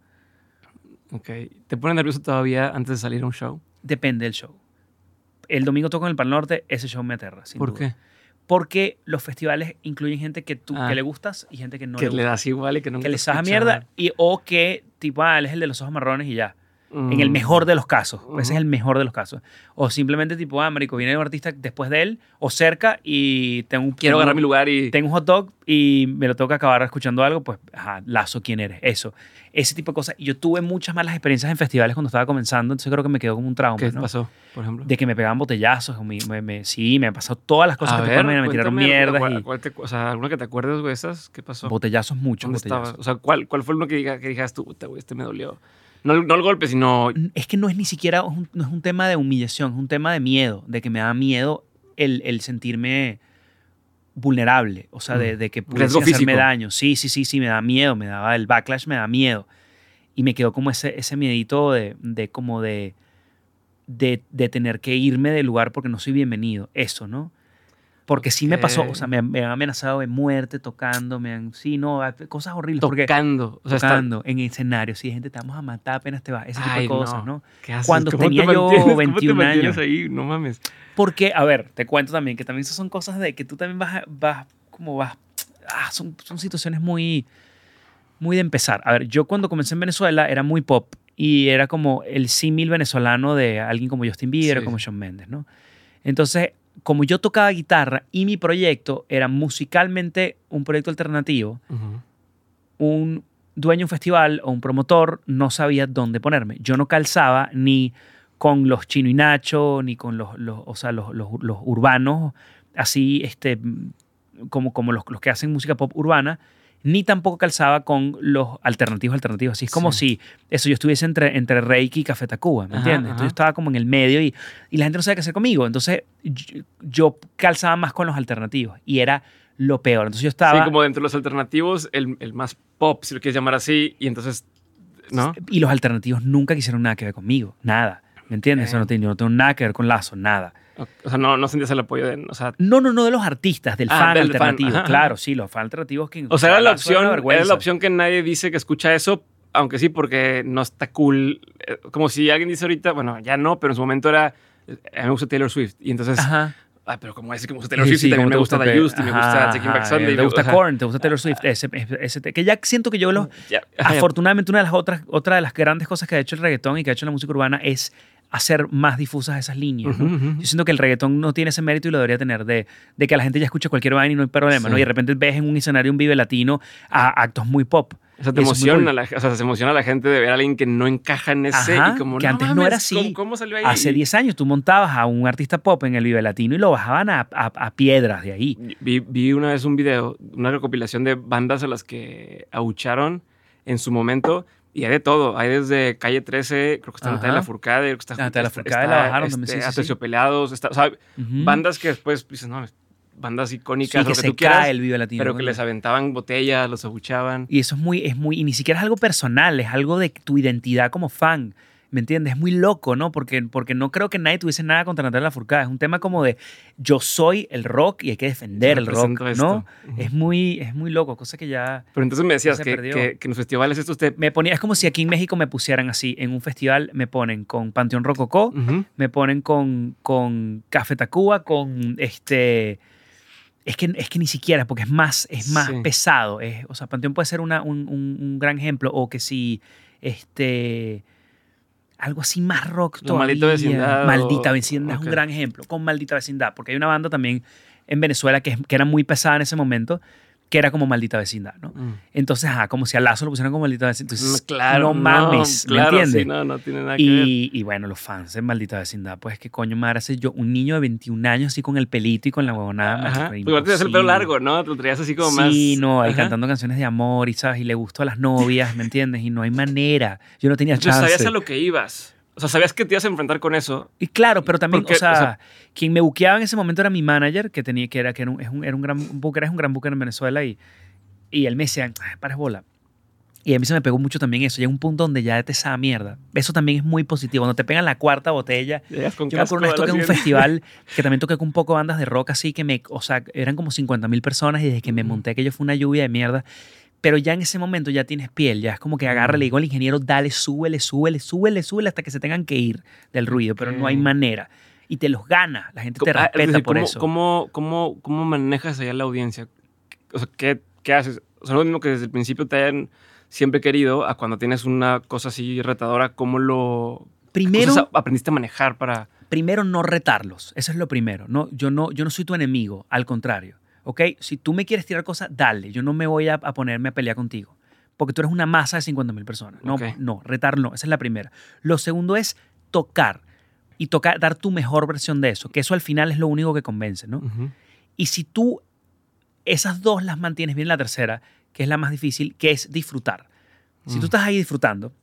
Ok. ¿Te pone nervioso todavía antes de salir a un show? Depende del show. El domingo toco en el Pal Norte, ese show me aterra. sin ¿Por duda. qué? Porque los festivales incluyen gente que tú Ah. que le gustas y gente que no que le le gusta. das igual y que nunca que le escucha. mierda y, o que tipo, ah, él es el de los ojos marrones y ya. En el Mm. mejor de los casos. Ese es el mejor de los casos. O simplemente tipo, ah, marico, viene un artista después de él o cerca y tengo un, Quiero tengo- agarrar mi lugar y. Tengo un hot dog y me lo tengo que acabar escuchando algo, pues, ajá, lazo quién eres. Eso. Ese tipo de cosas. Y yo tuve muchas malas experiencias en festivales cuando estaba comenzando, entonces creo que me quedó como un trauma. ¿Qué ¿no? pasó, por ejemplo? De que me pegaban botellazos. me- me- me- sí, me han pasado todas las cosas a que te ver, pueden imaginar. Me tiraron mierdas ¿cuál- y cuál te- o sea, alguna que te acuerdes, güey, esas? ¿Qué pasó? botellazos muchos. ¿Dónde botellazos. estabas? O sea, ¿cuál, ¿cuál fue uno que, diga, que dijeras tú, "Puta, güey, este me dolió? No, el- no el golpe, sino. es que no es ni siquiera un, no es un tema de humillación, es un tema de miedo, de que me da miedo el, el sentirme vulnerable, o sea, de, Mm. de que pudiese hacerme daño. Sí, sí, sí, sí, me da miedo, me daba el backlash, me da miedo. Y me quedó como ese, ese miedito de, de como de, de, de tener que irme del lugar porque no soy bienvenido. Eso, ¿no? Porque sí me pasó, o sea, me, me han amenazado de muerte tocando, me han, sí, no, cosas horribles. porque Tocando. O sea, está- tocando en escenarios, sí, gente, te vamos a matar apenas te vas, ese tipo Ay, de cosas, no. ¿no? ¿Qué haces? Cuando ¿Cómo tenía te yo mantienes? ¿Cómo 21 te mantienes años. ahí? No mames. Porque, a ver, te cuento también que también son cosas de que tú también vas, vas como vas, ah, son, son situaciones muy, muy de empezar. A ver, yo cuando comencé en Venezuela era muy pop y era como el símil venezolano de alguien como Justin Bieber o Sí. como Shawn Mendes, ¿no? Entonces, como yo tocaba guitarra y mi proyecto era musicalmente un proyecto alternativo, un dueño de un festival o un promotor no sabía dónde ponerme. Yo no calzaba ni con los Chino y Nacho, ni con los, los- o sea, los, los- los urbanos, así este, como, como los, los que hacen música pop urbana, ni tampoco calzaba con los alternativos alternativos. Así es como Sí. si eso yo estuviese entre, entre Reiki y Café Tacuba, ¿me Ajá, entiendes? ajá. Entonces yo estaba como en el medio y, y la gente no sabía qué hacer conmigo. Entonces yo, yo calzaba más con los alternativos y era lo peor. Entonces yo estaba... Sí, como dentro de los alternativos, el, el más pop, si lo quieres llamar así, y entonces, ¿no? Y los alternativos nunca quisieron nada que ver conmigo, nada. ¿Me entiendes? Eso no yo no tengo nada que ver con Lazo, nada. O sea, no, no sentías el apoyo de, o sea, No, no, no de los artistas, del Ah, fan del fan, alternativo. ajá, claro, sí, los fan alternativos que... o sea, era la opción, era la opción que nadie dice que escucha eso, aunque sí, porque no está cool. Eh, Como si alguien dice ahorita, bueno, ya no, pero en su momento era, a mí me gusta Taylor Swift, y entonces, Ajá. ah, pero como es que me gusta Taylor Sí, Swift, sí, y también me gusta The Just, y me gusta Taking Back Sunday. Te gusta Korn, te gusta Taylor Swift, ese, ese- que ya siento que yo los... ya. Afortunadamente, una de las otras, otra de las grandes cosas que ha hecho el reggaetón y que ha hecho la música urbana es hacer más difusas esas líneas. ¿no? Yo siento que el reggaetón no tiene ese mérito y lo debería tener de, de que la gente ya escucha cualquier vaina y no hay problema, Sí. ¿no? Y de repente ves en un escenario un vive latino a actos muy pop. O sea, te emociona, la, o sea, se emociona la gente de ver a alguien que no encaja en ese Ajá, y como que no antes no era así. ¿cómo, cómo salió ahí? Hace 10 años tú montabas a un artista pop en el Vive Latino y lo bajaban a, a- a piedras de ahí. Vi, vi una vez un video, una recopilación de bandas a las que abucharon en su momento y hay de todo. Hay desde Calle 13, creo que está. Natalia Lafourcade, creo que está... Natalia está- Lafourcade está, la bajaron este, sí, sí, sí. Aterciopelados, está- o sea, Ujú. bandas que después dices, no, bandas Sí, icónicas, que lo que se tú quieras, cae el Vive Latino. pero que les aventaban botellas, los abuchaban. Y eso es muy, es muy, y ni siquiera es algo personal, es algo de tu identidad como fan. ¿Me entiendes? Es muy loco, ¿no? Porque, porque no creo que nadie tuviese nada contra Natalia Lafourcade. Es un tema como de yo soy el rock y hay que defender el rock, ¿no? esto. Es muy, es muy loco, cosa que ya Pero entonces me decías que, que, que en los festivales estos te... me ponía, es como si aquí en México me pusieran así, en un festival me ponen con Panteón Rococó, me ponen con, con Café Tacuba, con este... Es que, es que ni siquiera, porque es más, es más Sí. pesado. Es, o sea, Panteón puede ser una- un, un- un gran ejemplo. O que si, este... Algo así más rock todavía. Maldita Vecindad Maldita Vecindad es un gran ejemplo. Con Maldita Vecindad. Porque hay una banda también en Venezuela que, que era muy pesada en ese momento, que era como Maldita Vecindad, ¿no? Mm. Entonces, ajá, como si a Lazo lo pusieran como Maldita Vecindad. Entonces, Mm, claro, no mames, claro, ¿me entiendes? sí, no, no tiene nada que ver. Y, y bueno, los fans de Maldita Vecindad, pues qué coño madre hace yo, un niño de 21 años así con el pelito y con la huevonada. Ajá. Porque igual tenías el pelo largo, ¿no? Te lo traías así como más... Sí, no, ahí cantando canciones de amor y, ¿sabes? Y le gustó a las novias, ¿me entiendes? Y no hay manera. Yo no tenía chance. sabías a lo que ibas. O sea, sabías que te ibas a enfrentar con eso. Y claro, pero también, Porque, o, sea, o sea- quien me buqueaba en ese momento era mi manager, que tenía que era, que era un, era un gran booker, es un gran booker en Venezuela, y, y él me decía, "Ay, pares bola. Y a mí se me pegó mucho también eso. Llega un punto donde ya te sabe a mierda. Eso también es muy positivo. Cuando te pegan la cuarta botella. Llegas con Yo me acuerdo una vez toqué en un festival que también toqué con un poco bandas de rock así que me, o sea, eran como 50 mil personas y desde que me monté aquello fue una lluvia de mierda. Pero ya en ese momento ya tienes piel, ya es como que agarra, le digo al ingeniero, dale, súbele, súbele, súbele, súbele hasta que se tengan que ir del ruido, pero no hay Ok. manera. Y te los gana, la gente te Ah, es respeta decir, por ¿cómo, eso. ¿cómo, cómo, cómo manejas allá la audiencia? O sea, ¿qué, qué haces? O sea, lo mismo que desde el principio te hayan siempre querido, a cuando tienes una cosa así retadora, ¿cómo lo Primero, aprendiste a manejar para... primero no retarlos, eso es lo primero. No, yo, no, yo no soy tu enemigo, al contrario. ¿Ok? Si tú me quieres tirar cosas, dale, yo no me voy a, a ponerme a pelear contigo. Porque tú eres una masa de 50 mil personas. No, Ok. no, retar no, esa es la primera. Lo segundo es tocar y tocar, dar tu mejor versión de eso, que eso al final es lo único que convence, ¿no? Ujú. Y si tú esas dos las mantienes bien, la tercera, que es la más difícil, que es disfrutar. Si Mm. tú estás ahí disfrutando,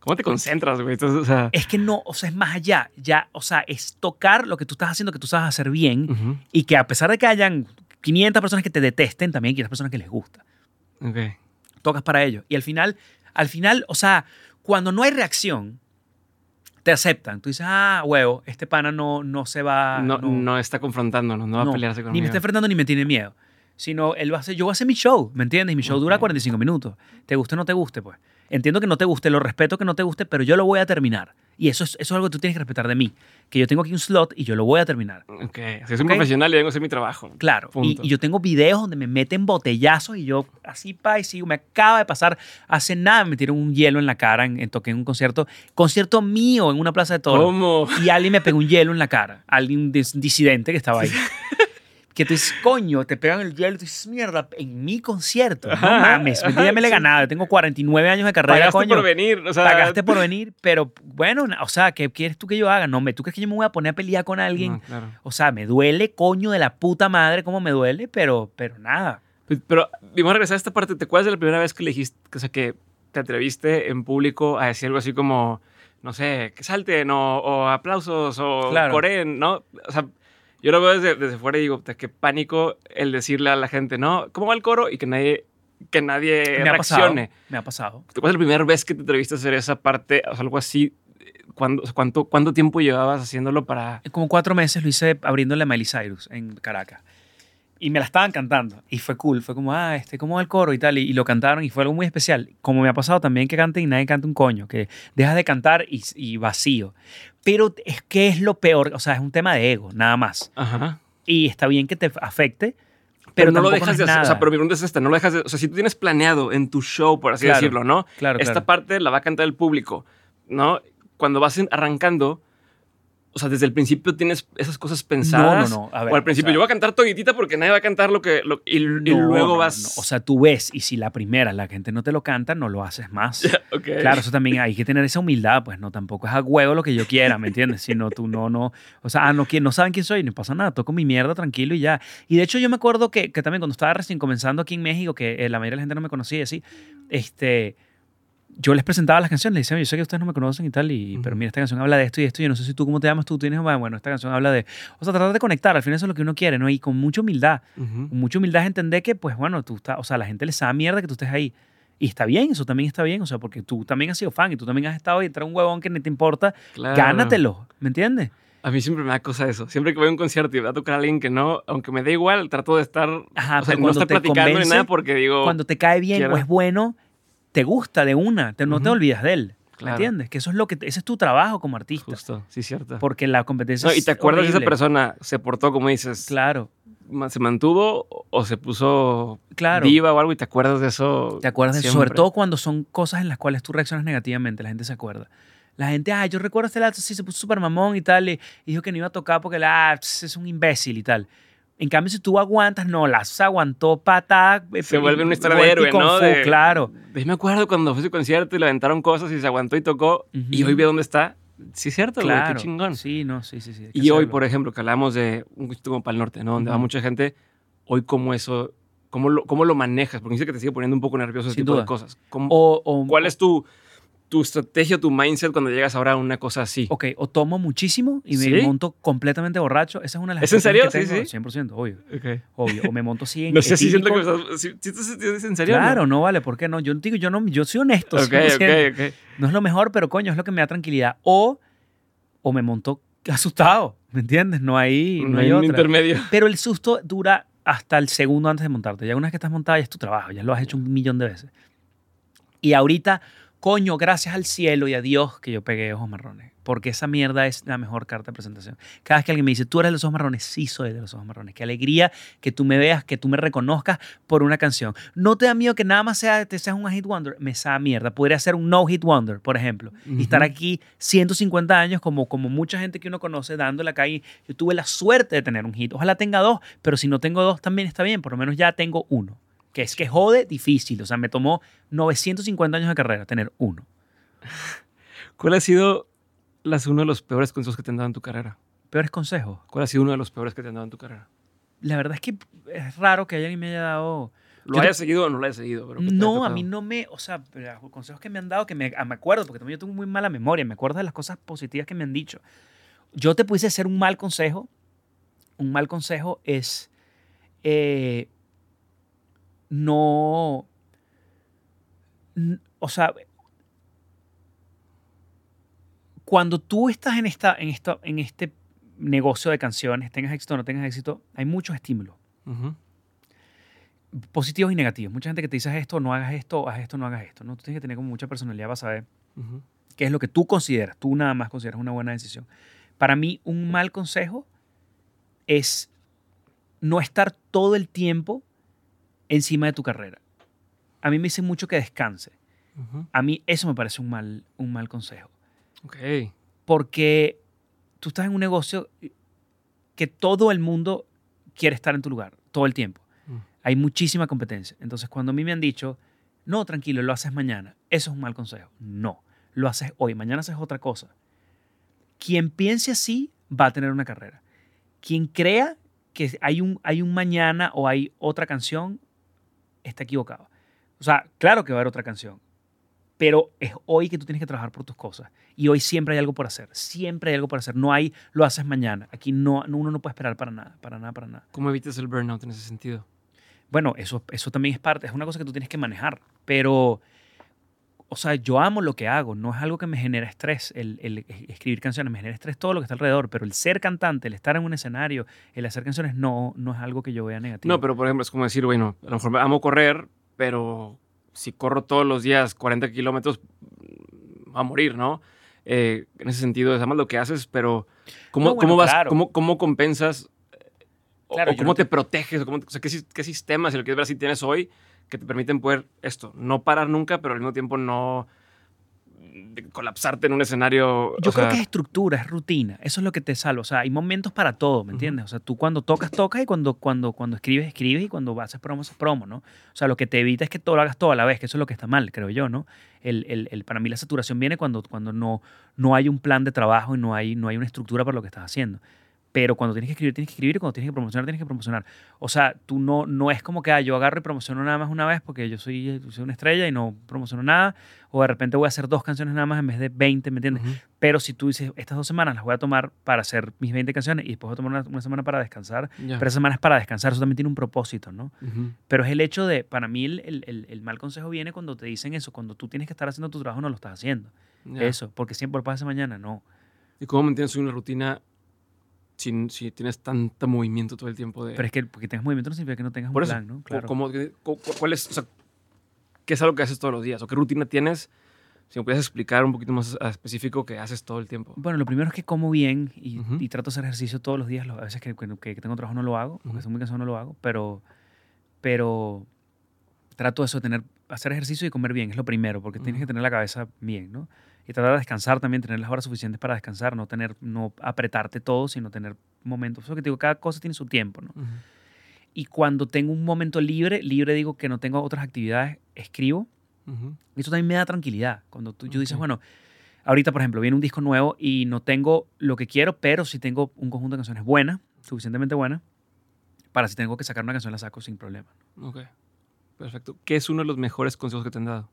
¿Cómo te concentras, güey? O sea... es que no, o sea, es más allá, ya, o sea, es tocar lo que tú estás haciendo, que tú sabes hacer bien, ujú. y que a pesar de que hayan 500 personas que te detesten, también hay 500 personas que les gusta. Ok. Tocas para ellos. Y al final, al final, o sea, cuando no hay reacción, te aceptan. Tú dices, ah, huevo, este pana no, no se va. no, no, está confrontándonos, no va no, a pelearse conmigo. Ni me está enfrentando ni me tiene miedo. Sino él va a hacer, yo voy a hacer mi show, ¿me entiendes? Y mi show dura Ok. 45 minutos. Te guste o no te guste, pues. Entiendo que no te guste, lo respeto que no te guste, pero yo lo voy a terminar. Y eso es, eso es algo que tú tienes que respetar de mí. Que yo tengo aquí un slot y yo lo voy a terminar. Ok. Si soy un Ok. profesional y vengo a hacer mi trabajo. Claro. Y, y yo tengo videos donde me meten botellazos y yo así pa y sigo. Me acaba de pasar hace nada, me metieron un hielo en la cara en, en toqué en un concierto, concierto mío en una plaza de toros. ¿Cómo? Y alguien me pegó un hielo en la cara. Alguien dis- disidente que estaba ahí. [LAUGHS] Que tú dices, coño, te pegan el hielo y tú dices, mierda, en mi concierto. No Ajá, mames, ajá, ya me le he ganado. Yo tengo 49 años de carrera, Pagaste coño. por venir. O sea, Pagaste por venir, pero bueno, o sea, ¿qué quieres tú que yo haga? No, ¿tú crees que yo me voy a poner a pelear con alguien? No, claro. O sea, me duele, coño de la puta madre, cómo me duele, pero, pero nada. Pues, Pero vamos a regresar a esta parte. ¿Te acuerdas de la primera vez que le dijiste, o sea, que te atreviste en público a decir algo así como, no sé, que salten o, o aplausos o Claro. coreen, ¿no? O sea, yo lo veo desde, desde fuera y digo, qué pánico el decirle a la gente, ¿no? ¿Cómo va el coro? Y que nadie, que nadie me ha pasado. reaccione. Me ha pasado. ¿Te acuerdas la primera vez que te atreviste a hacer esa parte, o sea, algo así? ¿Cuándo, cuánto, ¿Cuánto tiempo llevabas haciéndolo para...? Como cuatro meses lo hice abriéndole a Miley Cyrus en Caracas. Y me la estaban cantando. Y fue cool. Fue como, ah, este, ¿cómo va el coro y tal? Y, y lo cantaron y fue algo muy especial. Como me ha pasado también que canten y nadie canta un coño. Que dejas de cantar y, y vacío. Pero es que es lo peor. O sea, es un tema de ego, nada más. Ajá. Y está bien que te afecte. Pero, Pero, no lo dejas de hacer. O sea, pero mi pregunta es esta: no lo dejas de. O sea, si tú tienes planeado en tu show, por así Claro, decirlo, ¿no? Claro, Esta claro. parte la va a cantar el público, ¿no? Cuando vas arrancando, o sea, desde el principio tienes esas cosas pensadas. No, no, no. A ver, o al principio, o sea, yo voy a cantar toditita porque nadie va a cantar lo que. lo- y, y no, luego no, vas. O sea, tú ves y si la primera la gente no te lo canta, no lo haces más. [LAUGHS] Ok. Claro, eso también hay que tener esa humildad, pues no, tampoco es a huevo lo que yo quiera, ¿me entiendes? Si no, tú no, no, o sea, ah, no, no saben quién soy, no pasa nada, toco mi mierda tranquilo y ya. Y de hecho yo me acuerdo que, que también cuando estaba recién comenzando aquí en México, que eh, la mayoría de la gente no me conocía y así, este, yo les presentaba las canciones, les decía, yo sé que ustedes no me conocen y tal, y, pero Ujú. mira, esta canción habla de esto y esto, y yo no sé si tú, ¿cómo te llamas tú? Tienes, bueno, esta canción habla de, o sea, tratar de conectar, al final eso es lo que uno quiere, ¿no? Y con mucha humildad Ujú. con mucha humildad entender que, pues bueno, tú estás, o sea, la gente les da mierda que tú estés ahí. Y está bien, eso también está bien, o sea, porque tú también has sido fan y tú también has estado ahí, trae un huevón que ni te importa, Claro. gánatelo, ¿me entiendes? A mí siempre me da cosa eso. Siempre que voy a un concierto y va a tocar a alguien que no, aunque me da igual, trato de estar. Ajá, o sea, pero no estar platicando ni convence, nada porque digo. Cuando te cae bien quiero- o es bueno, te gusta de una, te- no te olvidas de él, ¿me entiendes? Que eso es lo que, ese es tu trabajo como artista, Justo, sí, cierto. porque la competencia No, y es te acuerdas de esa horrible. persona, se portó como dices, Claro, se mantuvo o- se puso claro. diva o algo y te acuerdas de eso. ¿Te acuerdas de eso? Sobre todo cuando son cosas en las cuales tú reaccionas negativamente, la gente se acuerda. La gente, ah, yo recuerdo este lato, sí, se puso súper mamón y tal, y, dijo que no iba a tocar porque la, ah, es un imbécil y tal. En cambio, si tú aguantas, no, las aguantó patada. eh, Se vuelve una historia de y héroe, ¿no? fu, De- Claro. Yo me acuerdo cuando fue su concierto y le aventaron cosas y se aguantó y tocó y Ujú. hoy ve dónde está. Sí, es cierto, güey, Claro. qué chingón. Sí, no, sí, sí. sí. Y hoy, hacerlo. por ejemplo, que hablamos de un concierto como para el norte, ¿no? Donde va Ujú. mucha gente, hoy cómo eso, cómo lo, cómo lo manejas, porque dice que te sigue poniendo un poco nervioso ese Sin tipo duda. de cosas. ¿Cómo- O, o- ¿Cuál es tu, tu estrategia, tu mindset cuando llegas ahora a una cosa así? Ok, o tomo muchísimo y me ¿Sí? monto completamente borracho. Esa es una de las ¿Es en serio? que Sí, tengo, 100%, obvio. Ok. Obvio. O me monto así [LAUGHS] en No sé si siento que estás... Si, si sientes en serio. Claro, no vale, ¿por qué no? Yo digo, yo no, yo soy honesto. ¿no? Ok, 100%. ok, ok. No es lo mejor, pero coño, es lo que me da tranquilidad. O, o me monto asustado, ¿me entiendes? No hay, no, No hay hay un otra. intermedio. [LAUGHS] Pero el susto dura hasta el segundo antes de montarte. Ya una vez que estás montado, ya es tu trabajo, ya lo has hecho un millón de veces. Y ahorita, coño, gracias al cielo y a Dios que yo pegué ojos marrones. Porque esa mierda es la mejor carta de presentación. Cada vez que alguien me dice, tú eres de los ojos marrones, sí soy de los ojos marrones. Qué alegría que tú me veas, que tú me reconozcas por una canción. No te da miedo que nada más sea, te seas un hit wonder. Me da mierda. Podría ser un no hit wonder, por ejemplo. Y estar aquí 150 años como, como mucha gente que uno conoce dando la calle. Yo tuve la suerte de tener un hit. Ojalá tenga dos, pero si no tengo dos también está bien. Por lo menos ya tengo uno. Que es que jode difícil. O sea, me tomó 950 años de carrera tener uno. [LAUGHS] ¿Cuál ha sido las, uno de los peores consejos que te han dado en tu carrera? Peores consejos. ¿Cuál ha sido uno de los peores que te han dado en tu carrera? La verdad es que es raro que alguien me haya dado... ¿Lo Yo te- hayas seguido o no lo hayas seguido? pero No, a mí no me, o sea, los consejos que me han dado, que me, ah, me acuerdo, porque también yo tengo muy mala memoria, me acuerdo de las cosas positivas que me han dicho. Yo te pudiese hacer un mal consejo. Un mal consejo es eh, no, o sea, cuando tú estás en, esta, en, esta, en este negocio de canciones, tengas éxito o no tengas éxito, hay muchos estímulos positivos y negativos. Mucha gente que te dice haz esto, no hagas esto, haz esto, no hagas esto. ¿no? Tú tienes que tener como mucha personalidad para saber qué es lo que tú consideras, tú nada más consideras una buena decisión. Para mí, un mal consejo es no estar todo el tiempo encima de tu carrera. A mí me dicen mucho que descanse. A mí eso me parece un mal, un mal consejo. Ok. Porque tú estás en un negocio que todo el mundo quiere estar en tu lugar, todo el tiempo. Mm. Hay muchísima competencia. Entonces, cuando a mí me han dicho, no, tranquilo, lo haces mañana, eso es un mal consejo. No, lo haces hoy, mañana haces otra cosa. Quien piense así va a tener una carrera. Quien crea que hay un, hay un mañana o hay otra canción, está equivocado. O sea, claro que va a haber otra canción, pero es hoy que tú tienes que trabajar por tus cosas. Y hoy siempre hay algo por hacer, siempre hay algo por hacer. No hay, lo haces mañana. Aquí no, no- uno no puede esperar para nada, para nada, para nada. ¿Cómo evitas el burnout en ese sentido? Bueno, eso, eso también es parte, es una cosa que tú tienes que manejar, pero, o sea, yo amo lo que hago, no es algo que me genera estrés, el, el escribir canciones, me genera estrés todo lo que está alrededor, pero el ser cantante, el estar en un escenario, el hacer canciones, no, no es algo que yo vea negativo. No, pero por ejemplo, es como decir, bueno, a lo mejor amo correr, pero si corro todos los días 40 kilómetros, va a morir, ¿no? Eh, en ese sentido, es más lo que haces, pero ¿cómo, No, bueno, cómo vas, claro. cómo, cómo compensas o, cómo no te te- proteges? O, cómo o sea, ¿qué, qué sistemas, si lo quieres ver así, tienes hoy que te permiten poder esto, no parar nunca, pero al mismo tiempo no colapsarte en un escenario? Yo creo sea, que es estructura, es rutina. Eso es lo que te salva. O sea, hay momentos para todo, ¿me entiendes? O sea, tú cuando tocas, tocas y cuando, cuando, cuando escribes, escribes y cuando haces promo, haces promo, ¿no? O sea, lo que te evita es que todo lo hagas todo a la vez, que eso es lo que está mal, creo yo, ¿no? El, el- el- para mí la saturación viene cuando, cuando no, no hay un plan de trabajo y no hay, no hay una estructura para lo que estás haciendo. Pero cuando tienes que escribir, tienes que escribir y cuando tienes que promocionar, tienes que promocionar. O sea, tú no, no es como que ah, yo agarro y promociono nada más una vez porque yo soy, soy una estrella y no promociono nada. O de repente voy a hacer dos canciones nada más en vez de 20, ¿me entiendes? Pero si tú dices, estas dos semanas las voy a tomar para hacer mis 20 canciones y después voy a tomar una, una semana para descansar, Ya. pero esa semana es para descansar, eso también tiene un propósito, ¿no? Pero es el hecho de, para mí el, el- el- el mal consejo viene cuando te dicen eso, cuando tú tienes que estar haciendo tu trabajo no lo estás haciendo. Eso, porque siempre pasa mañana, no. ¿Y cómo mantienes una rutina si, si tienes tanto movimiento todo el tiempo? De, Pero es que porque tengas movimiento no significa que no tengas Por un eso, plan, ¿no? Claro. ¿cómo- ¿Cuál es, o sea, qué es algo que haces todos los días? ¿O qué rutina tienes? Si me puedes explicar un poquito más específico que haces todo el tiempo. Bueno, lo primero es que como bien y, Ujú. y trato de hacer ejercicio todos los días. A veces que, que- que tengo trabajo no lo hago, porque Ujú. estoy muy cansado no lo hago, pero, pero trato de eso, de tener, hacer ejercicio y comer bien, es lo primero, porque tienes que tener la cabeza bien, ¿no? Y tratar de descansar también, tener las horas suficientes para descansar, no tener, no apretarte todo, sino tener momentos. Eso que te digo, cada cosa tiene su tiempo, ¿no? Y cuando tengo un momento libre, libre digo que no tengo otras actividades, escribo. Ujú. Y eso también me da tranquilidad. Cuando tú, yo dices, bueno, ahorita, por ejemplo, viene un disco nuevo y no tengo lo que quiero, pero sí tengo un conjunto de canciones buenas, suficientemente buenas, para si tengo que sacar una canción la saco sin problema. Ok. Perfecto. ¿Qué es uno de los mejores consejos que te han dado?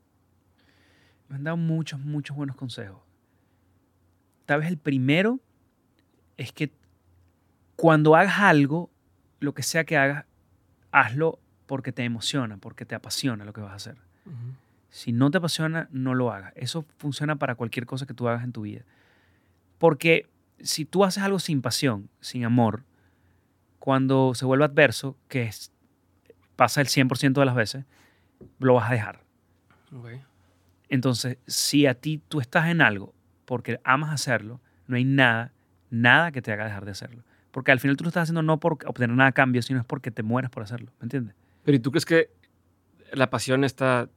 Me han dado muchos, muchos buenos consejos. Tal vez el primero es que cuando hagas algo, lo que sea que hagas, hazlo porque te emociona, porque te apasiona lo que vas a hacer. Si no te apasiona, no lo hagas. Eso funciona para cualquier cosa que tú hagas en tu vida. Porque si tú haces algo sin pasión, sin amor, cuando se vuelve adverso, que es, pasa el 100% de las veces, lo vas a dejar. Entonces, si a ti tú estás en algo porque amas hacerlo, no hay nada, nada que te haga dejar de hacerlo. Porque al final tú lo estás haciendo no por obtener nada a cambio, sino es porque te mueres por hacerlo. ¿Me entiendes? Pero ¿y tú crees que la pasión está,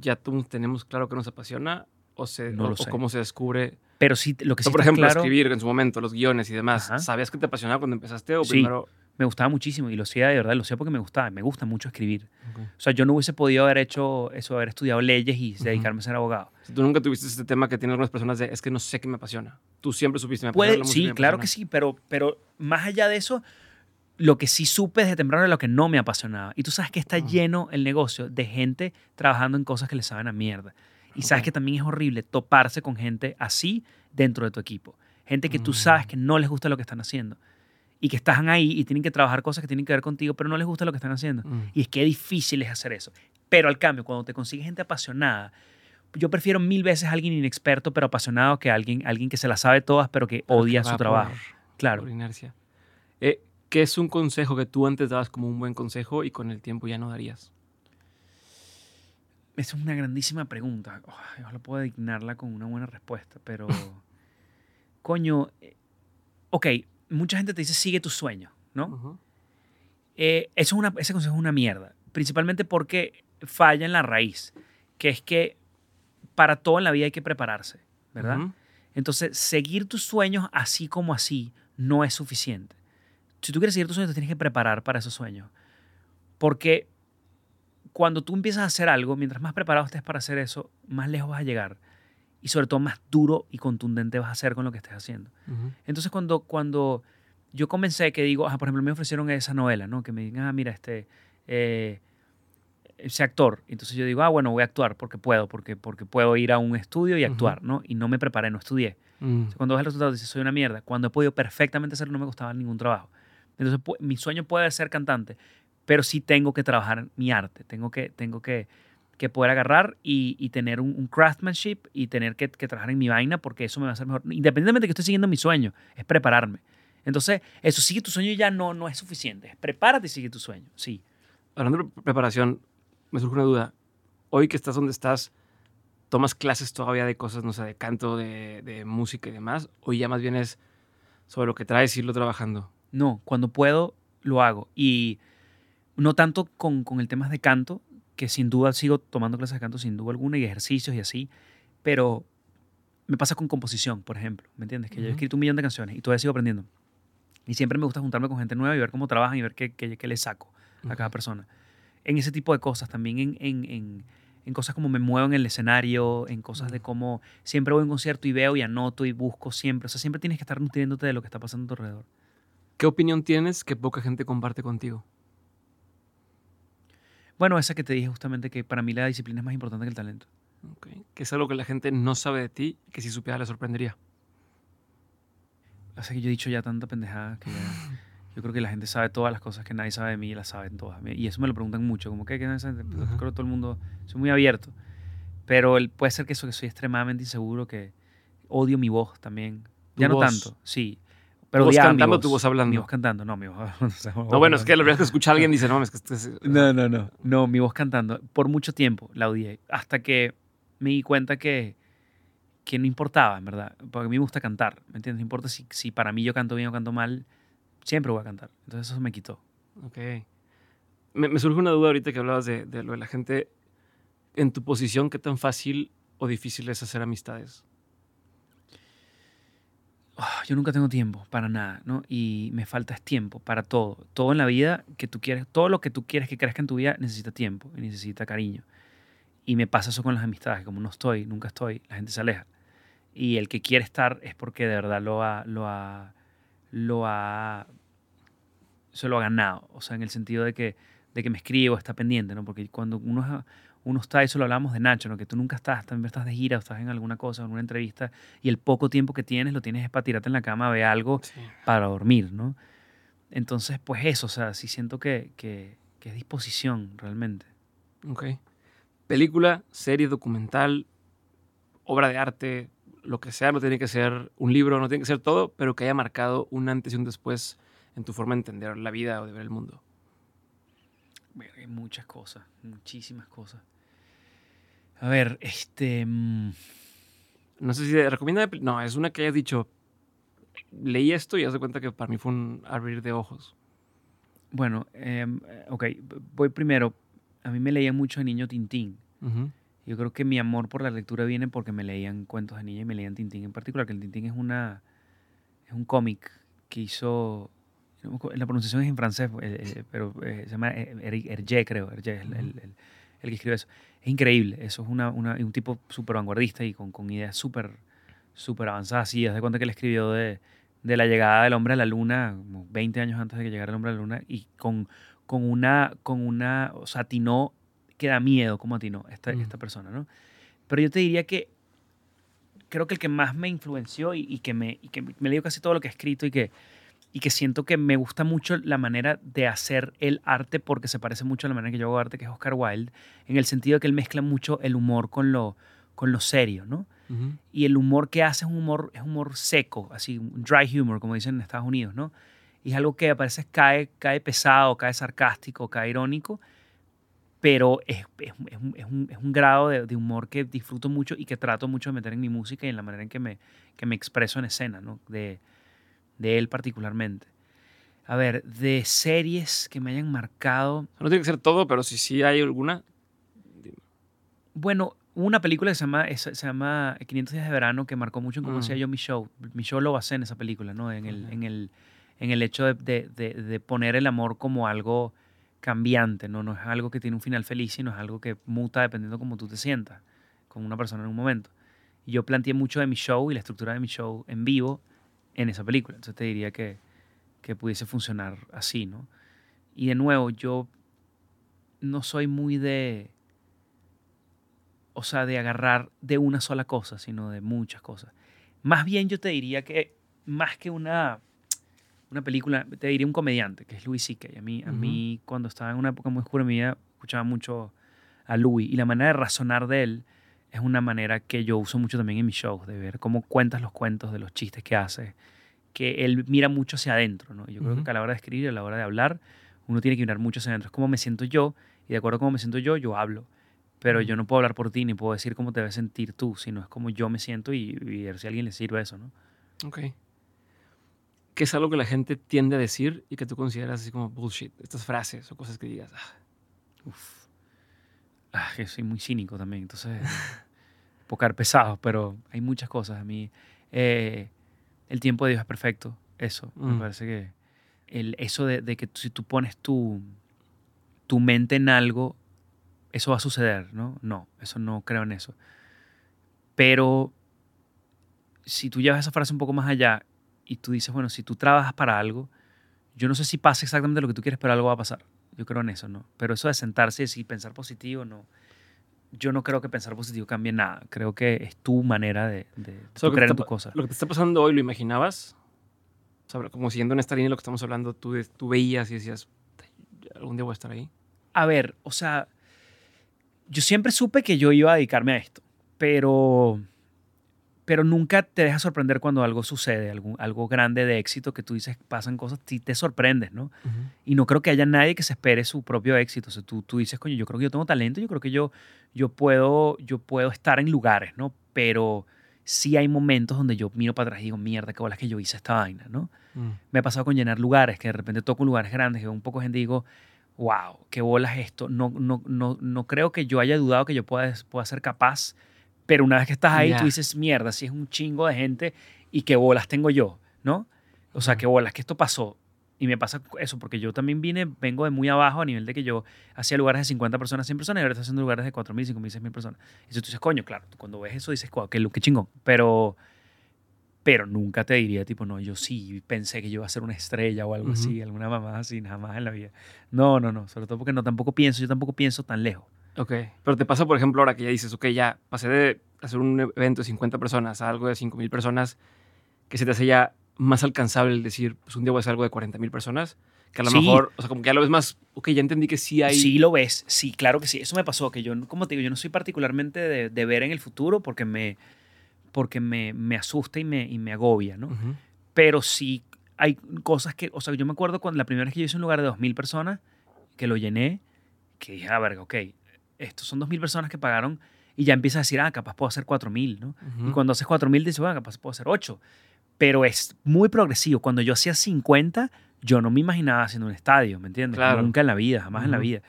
ya tú tenemos claro que nos apasiona? ¿O, se, No lo o sé. cómo se descubre? Pero sí, lo que sí Tú, por está ejemplo, claro, escribir en su momento, los guiones y demás. Ajá. ¿Sabías que te apasionaba cuando empezaste o Sí. primero? Me gustaba muchísimo y lo hacía de verdad, lo hacía porque me gustaba, me gusta mucho escribir. Ok. O sea, yo no hubiese podido haber hecho eso, haber estudiado leyes y dedicarme a ser abogado. Tú nunca tuviste este tema que tienen algunas personas de es que no sé qué me apasiona. Tú siempre supiste me apasiona la música sí, me claro que apasiona. sí, pero, pero más allá de eso, lo que sí supe desde temprano era lo que no me apasionaba. Y tú sabes que está Ujú. lleno el negocio de gente trabajando en cosas que le saben a mierda. Y sabes Ok. que también es horrible toparse con gente así dentro de tu equipo. Gente que tú Mm. sabes que no les gusta lo que están haciendo. Y que están ahí y tienen que trabajar cosas que tienen que ver contigo, pero no les gusta lo que están haciendo. Mm. Y es que difícil es hacer eso. Pero al cambio, cuando te consigues gente apasionada, yo prefiero mil veces a alguien inexperto pero apasionado que alguien, alguien que se la sabe todas pero que Pero odia que su trabajo. por- claro. Por inercia. Eh, ¿Qué es un consejo que tú antes dabas como un buen consejo y con el tiempo ya no darías? Esa es una grandísima pregunta. Ay, ojalá pueda dignarla con una buena respuesta, pero... [LAUGHS] coño, eh, ok, mucha gente te dice sigue tus sueños, ¿no? Eh, eso es una, ese consejo es una mierda. Principalmente porque falla en la raíz, que es que para todo en la vida hay que prepararse, ¿verdad? Entonces, seguir tus sueños así como así no es suficiente. Si tú quieres seguir tus sueños, te tienes que preparar para esos sueños. Porque cuando tú empiezas a hacer algo, mientras más preparado estés para hacer eso, más lejos vas a llegar. Y sobre todo más duro y contundente vas a ser con lo que estés haciendo. Entonces, cuando, cuando yo comencé, que digo, ah, por ejemplo, me ofrecieron esa novela, ¿no? Que me digan, ah, mira, este, eh, ese actor. Entonces yo digo, ah, bueno, voy a actuar porque puedo, porque, porque puedo ir a un estudio y actuar, ¿no? Y no me preparé, no estudié. Mm. Cuando ves el resultado dices, soy una mierda. Cuando he podido perfectamente hacerlo, no me costaba ningún trabajo. Entonces, mi sueño puede ser cantante, pero sí tengo que trabajar mi arte. Tengo que, tengo que, que poder agarrar y, y tener un, un craftsmanship y tener que, que trabajar en mi vaina porque eso me va a hacer mejor. Independientemente de que estoy siguiendo mi sueño, es prepararme. Entonces, eso sigue tu sueño ya no, no es suficiente. Prepárate y sigue tu sueño. Sí. Hablando de pre- preparación, me surge una duda. Hoy que estás donde estás, ¿tomas clases todavía de cosas, no sé, de canto, de, de música y demás? ¿O ya más bien es sobre lo que traes irlo trabajando? No, cuando puedo, lo hago. Y no tanto con, con el tema de canto, que sin duda sigo tomando clases de canto sin duda alguna y ejercicios y así, pero me pasa con composición, por ejemplo, ¿me entiendes? Que yo he escrito un millón de canciones y todavía sigo aprendiendo. Y siempre me gusta juntarme con gente nueva y ver cómo trabajan y ver qué, qué, qué le saco a cada persona. En ese tipo de cosas, también en, en, en, en cosas como me muevo en el escenario, en cosas de cómo siempre voy a un concierto y veo y anoto y busco siempre. O sea, siempre tienes que estar nutriéndote de lo que está pasando a tu alrededor. ¿Qué opinión tienes que poca gente comparte contigo? Bueno, esa que te dije justamente que para mí la disciplina es más importante que el talento. Ok. ¿Qué es algo que la gente no sabe de ti que si supiera le sorprendería? Así que yo he dicho ya tanta pendejada que ya- [LAUGHS] yo creo que la gente sabe todas las cosas que nadie sabe de mí y las saben todas. Y eso me lo preguntan mucho, como que, que Ajá. creo que todo el mundo, soy muy abierto. Pero el- puede ser que eso, que soy extremadamente inseguro, que odio mi voz también. Ya no voz. tanto, sí. Pero mi cantando tu voz hablando? Mi voz cantando, no, mi voz. [LAUGHS] o sea, No, bueno, es que la verdad es que escucha a alguien y dice, no, mames, que este es... [LAUGHS] No, no, no. No, mi voz cantando. Por mucho tiempo la odié. Hasta que me di cuenta que, que no importaba, en verdad. Porque a mí me gusta cantar. ¿Me entiendes? No importa si, si para mí yo canto bien o canto mal. Siempre voy a cantar. Entonces eso me quitó. Ok. Me, me surge una duda ahorita que hablabas de, de lo de la gente. En tu posición, ¿qué tan fácil o difícil es hacer amistades? Ah, yo nunca tengo tiempo para nada, ¿no? Y me falta tiempo para todo. Todo en la vida que tú quieres, todo lo que tú quieres que crezca en tu vida necesita tiempo y necesita cariño. Y me pasa eso con las amistades, como no estoy, nunca estoy, la gente se aleja. Y el que quiere estar es porque de verdad lo ha, lo ha, lo ha, se lo ha ganado. O sea, en el sentido de que, de que me escribe o está pendiente, ¿no? Porque cuando uno es, uno está, eso lo hablamos de Nacho, ¿no? que tú nunca estás, también estás de gira, o estás en alguna cosa, en una entrevista, y el poco tiempo que tienes lo tienes es para tirarte en la cama, ver algo para dormir, ¿no? Entonces, pues eso, o sea, sí siento que, que, que es disposición realmente. Ok. Película, serie, documental, obra de arte, lo que sea, no tiene que ser un libro, no tiene que ser todo, pero que haya marcado un antes y un después en tu forma de entender la vida o de ver el mundo. Hay muchas cosas, muchísimas cosas. A ver, este... Mm, no sé si te recomienda... No, es una que hayas dicho, leí esto y haz de cuenta que para mí fue un abrir de ojos. Bueno, eh, ok, voy primero. A mí me leía mucho de niño Tintín. Yo creo que mi amor por la lectura viene porque me leían cuentos de niña y me leían Tintín en particular, que el Tintín es una es un cómic que hizo la pronunciación es en francés, eh, eh, pero se llama Hergé, creo, Hergé, el, el, el, que escribe eso. Es increíble, eso es una, una, un tipo súper vanguardista y con, con ideas súper súper avanzadas. Y haz de cuenta que él escribió de, de la llegada del hombre a la luna, como 20 años antes de que llegara el hombre a la luna, y con, con una, con una, o sea, atinó, que da miedo como atinó esta, mm. esta persona, ¿no? Pero yo te diría que creo que el que más me influenció y, que, me, y que me leo casi todo lo que ha escrito y que, y que siento que me gusta mucho la manera de hacer el arte porque se parece mucho a la manera que yo hago arte, que es Oscar Wilde, en el sentido de que él mezcla mucho el humor con lo, con lo serio, ¿no? Y el humor que hace es un humor, es humor seco, así, un dry humor, como dicen en Estados Unidos, ¿no? Y es algo que a veces cae, cae pesado, cae sarcástico, cae irónico, pero es, es, un, es un, un, grado de, de, humor que disfruto mucho y que trato mucho de meter en mi música y en la manera en que me, que me expreso en escena, ¿no? De, de él particularmente. A ver, de series que me hayan marcado. No tiene que ser todo, pero si sí hay alguna. Bueno, una película que se llama, se llama 500 días de verano que marcó mucho en cómo hacía yo mi show. Mi show lo basé en esa película, ¿no? En el, en el, en el hecho de, de, de, poner el amor como algo cambiante, ¿no? No es algo que tiene un final feliz, sino es algo que muta dependiendo cómo tú te sientas con una persona en un momento. Y yo planteé mucho de mi show y la estructura de mi show en vivo en esa película. Entonces te diría que, que pudiese funcionar así, ¿no? Y de nuevo, yo no soy muy de o sea, de agarrar de una sola cosa, sino de muchas cosas. Más bien yo te diría que, más que una, una película, te diría un comediante, que es Louis C.K. A mí, a mí, cuando estaba en una época muy oscura en mi vida, escuchaba mucho a Louis y la manera de razonar de él es una manera que yo uso mucho también en mis shows, de ver cómo cuentas los cuentos, de los chistes que hace, que él mira mucho hacia adentro, ¿no? Yo creo que a la hora de escribir, a la hora de hablar, uno tiene que mirar mucho hacia adentro. Es como me siento yo y de acuerdo a cómo me siento yo, yo hablo pero yo no puedo hablar por ti ni puedo decir cómo te debes sentir tú, sino es como yo me siento y, ver si a alguien le sirve eso, ¿no? Ok. ¿Qué es algo que la gente tiende a decir y que tú consideras así como bullshit? Estas frases o cosas que digas. Ah, uf. Ah, que soy muy cínico también, entonces. [LAUGHS] pocar pesado, pero hay muchas cosas. A mí, eh, el tiempo de Dios es perfecto. Eso, me mm. parece que. El, eso de, de, que si tú pones tu, tu mente en algo, eso va a suceder, ¿no? No, eso no creo en eso. Pero si tú llevas esa frase un poco más allá y tú dices, bueno, si tú trabajas para algo, yo no sé si pasa exactamente lo que tú quieres, pero algo va a pasar. Yo creo en eso, ¿no? Pero eso de sentarse y pensar positivo, no. Yo no creo que pensar positivo cambie nada. Creo que es tu manera de, de creer en tu cosa. Lo que te está pasando hoy, ¿lo imaginabas? como siguiendo en esta línea de lo que estamos hablando, tú, tú veías y decías, algún día voy a estar ahí. A ver, o sea, yo siempre supe que yo iba a dedicarme a esto, pero, pero nunca te deja sorprender cuando algo sucede, algo, algo grande de éxito que tú dices, pasan cosas, sí te sorprendes, ¿no? Y no creo que haya nadie que se espere su propio éxito. O sea, tú, tú dices, coño, yo creo que yo tengo talento, yo creo que yo, yo, puedo, yo puedo estar en lugares, ¿no? Pero sí hay momentos donde yo miro para atrás y digo, mierda, qué bolas que yo hice esta vaina, ¿no? Mm. Me ha pasado con llenar lugares, que de repente toco lugares grandes, que un poco gente digo, wow, qué bolas esto. No, no, no, no creo que yo haya dudado que yo pueda, pueda ser capaz, pero una vez que estás ahí, tú dices, mierda, si es un chingo de gente y qué bolas tengo yo, ¿no? O sea, qué bolas, que esto pasó. Y me pasa eso, porque yo también vine, vengo de muy abajo a nivel de que yo hacía lugares de 50 personas, 100 personas, y ahora estoy haciendo lugares de 4.000, 5.000, 6.000 personas. Y tú dices, coño, claro, cuando ves eso dices, wow, qué, qué chingón. Pero pero nunca te diría tipo, no, yo sí pensé que yo iba a ser una estrella o algo así, alguna mamá así, nada más en la vida. No, no, no, sobre todo porque no tampoco pienso, yo tampoco pienso tan lejos. Ok. Pero te pasa, por ejemplo, ahora que ya dices, ok, ya pasé de hacer un evento de 50 personas a algo de 5 mil personas, que se te hace ya más alcanzable el decir, pues un día voy a hacer algo de 40 mil personas, que a lo Sí. mejor, o sea, como que ya lo ves más, ok, ya entendí que sí hay... Sí lo ves, sí, claro que sí. Eso me pasó, que yo, como te digo, yo no soy particularmente de, de ver en el futuro porque me, porque me, me asusta y me, y me agobia, ¿no? Ujú. Pero sí hay cosas que, o sea, yo me acuerdo cuando la primera vez que yo hice un lugar de 2.000 personas, que lo llené, que dije, ah, verga, ok, estos son 2.000 personas que pagaron y ya empiezas a decir, ah, capaz puedo hacer 4.000, ¿no? Ujú. Y cuando haces 4.000 dices, bueno, capaz puedo hacer 8. Pero es muy progresivo. Cuando yo hacía 50, yo no me imaginaba haciendo un estadio, ¿me entiendes? Claro. Nunca en la vida, jamás en la vida.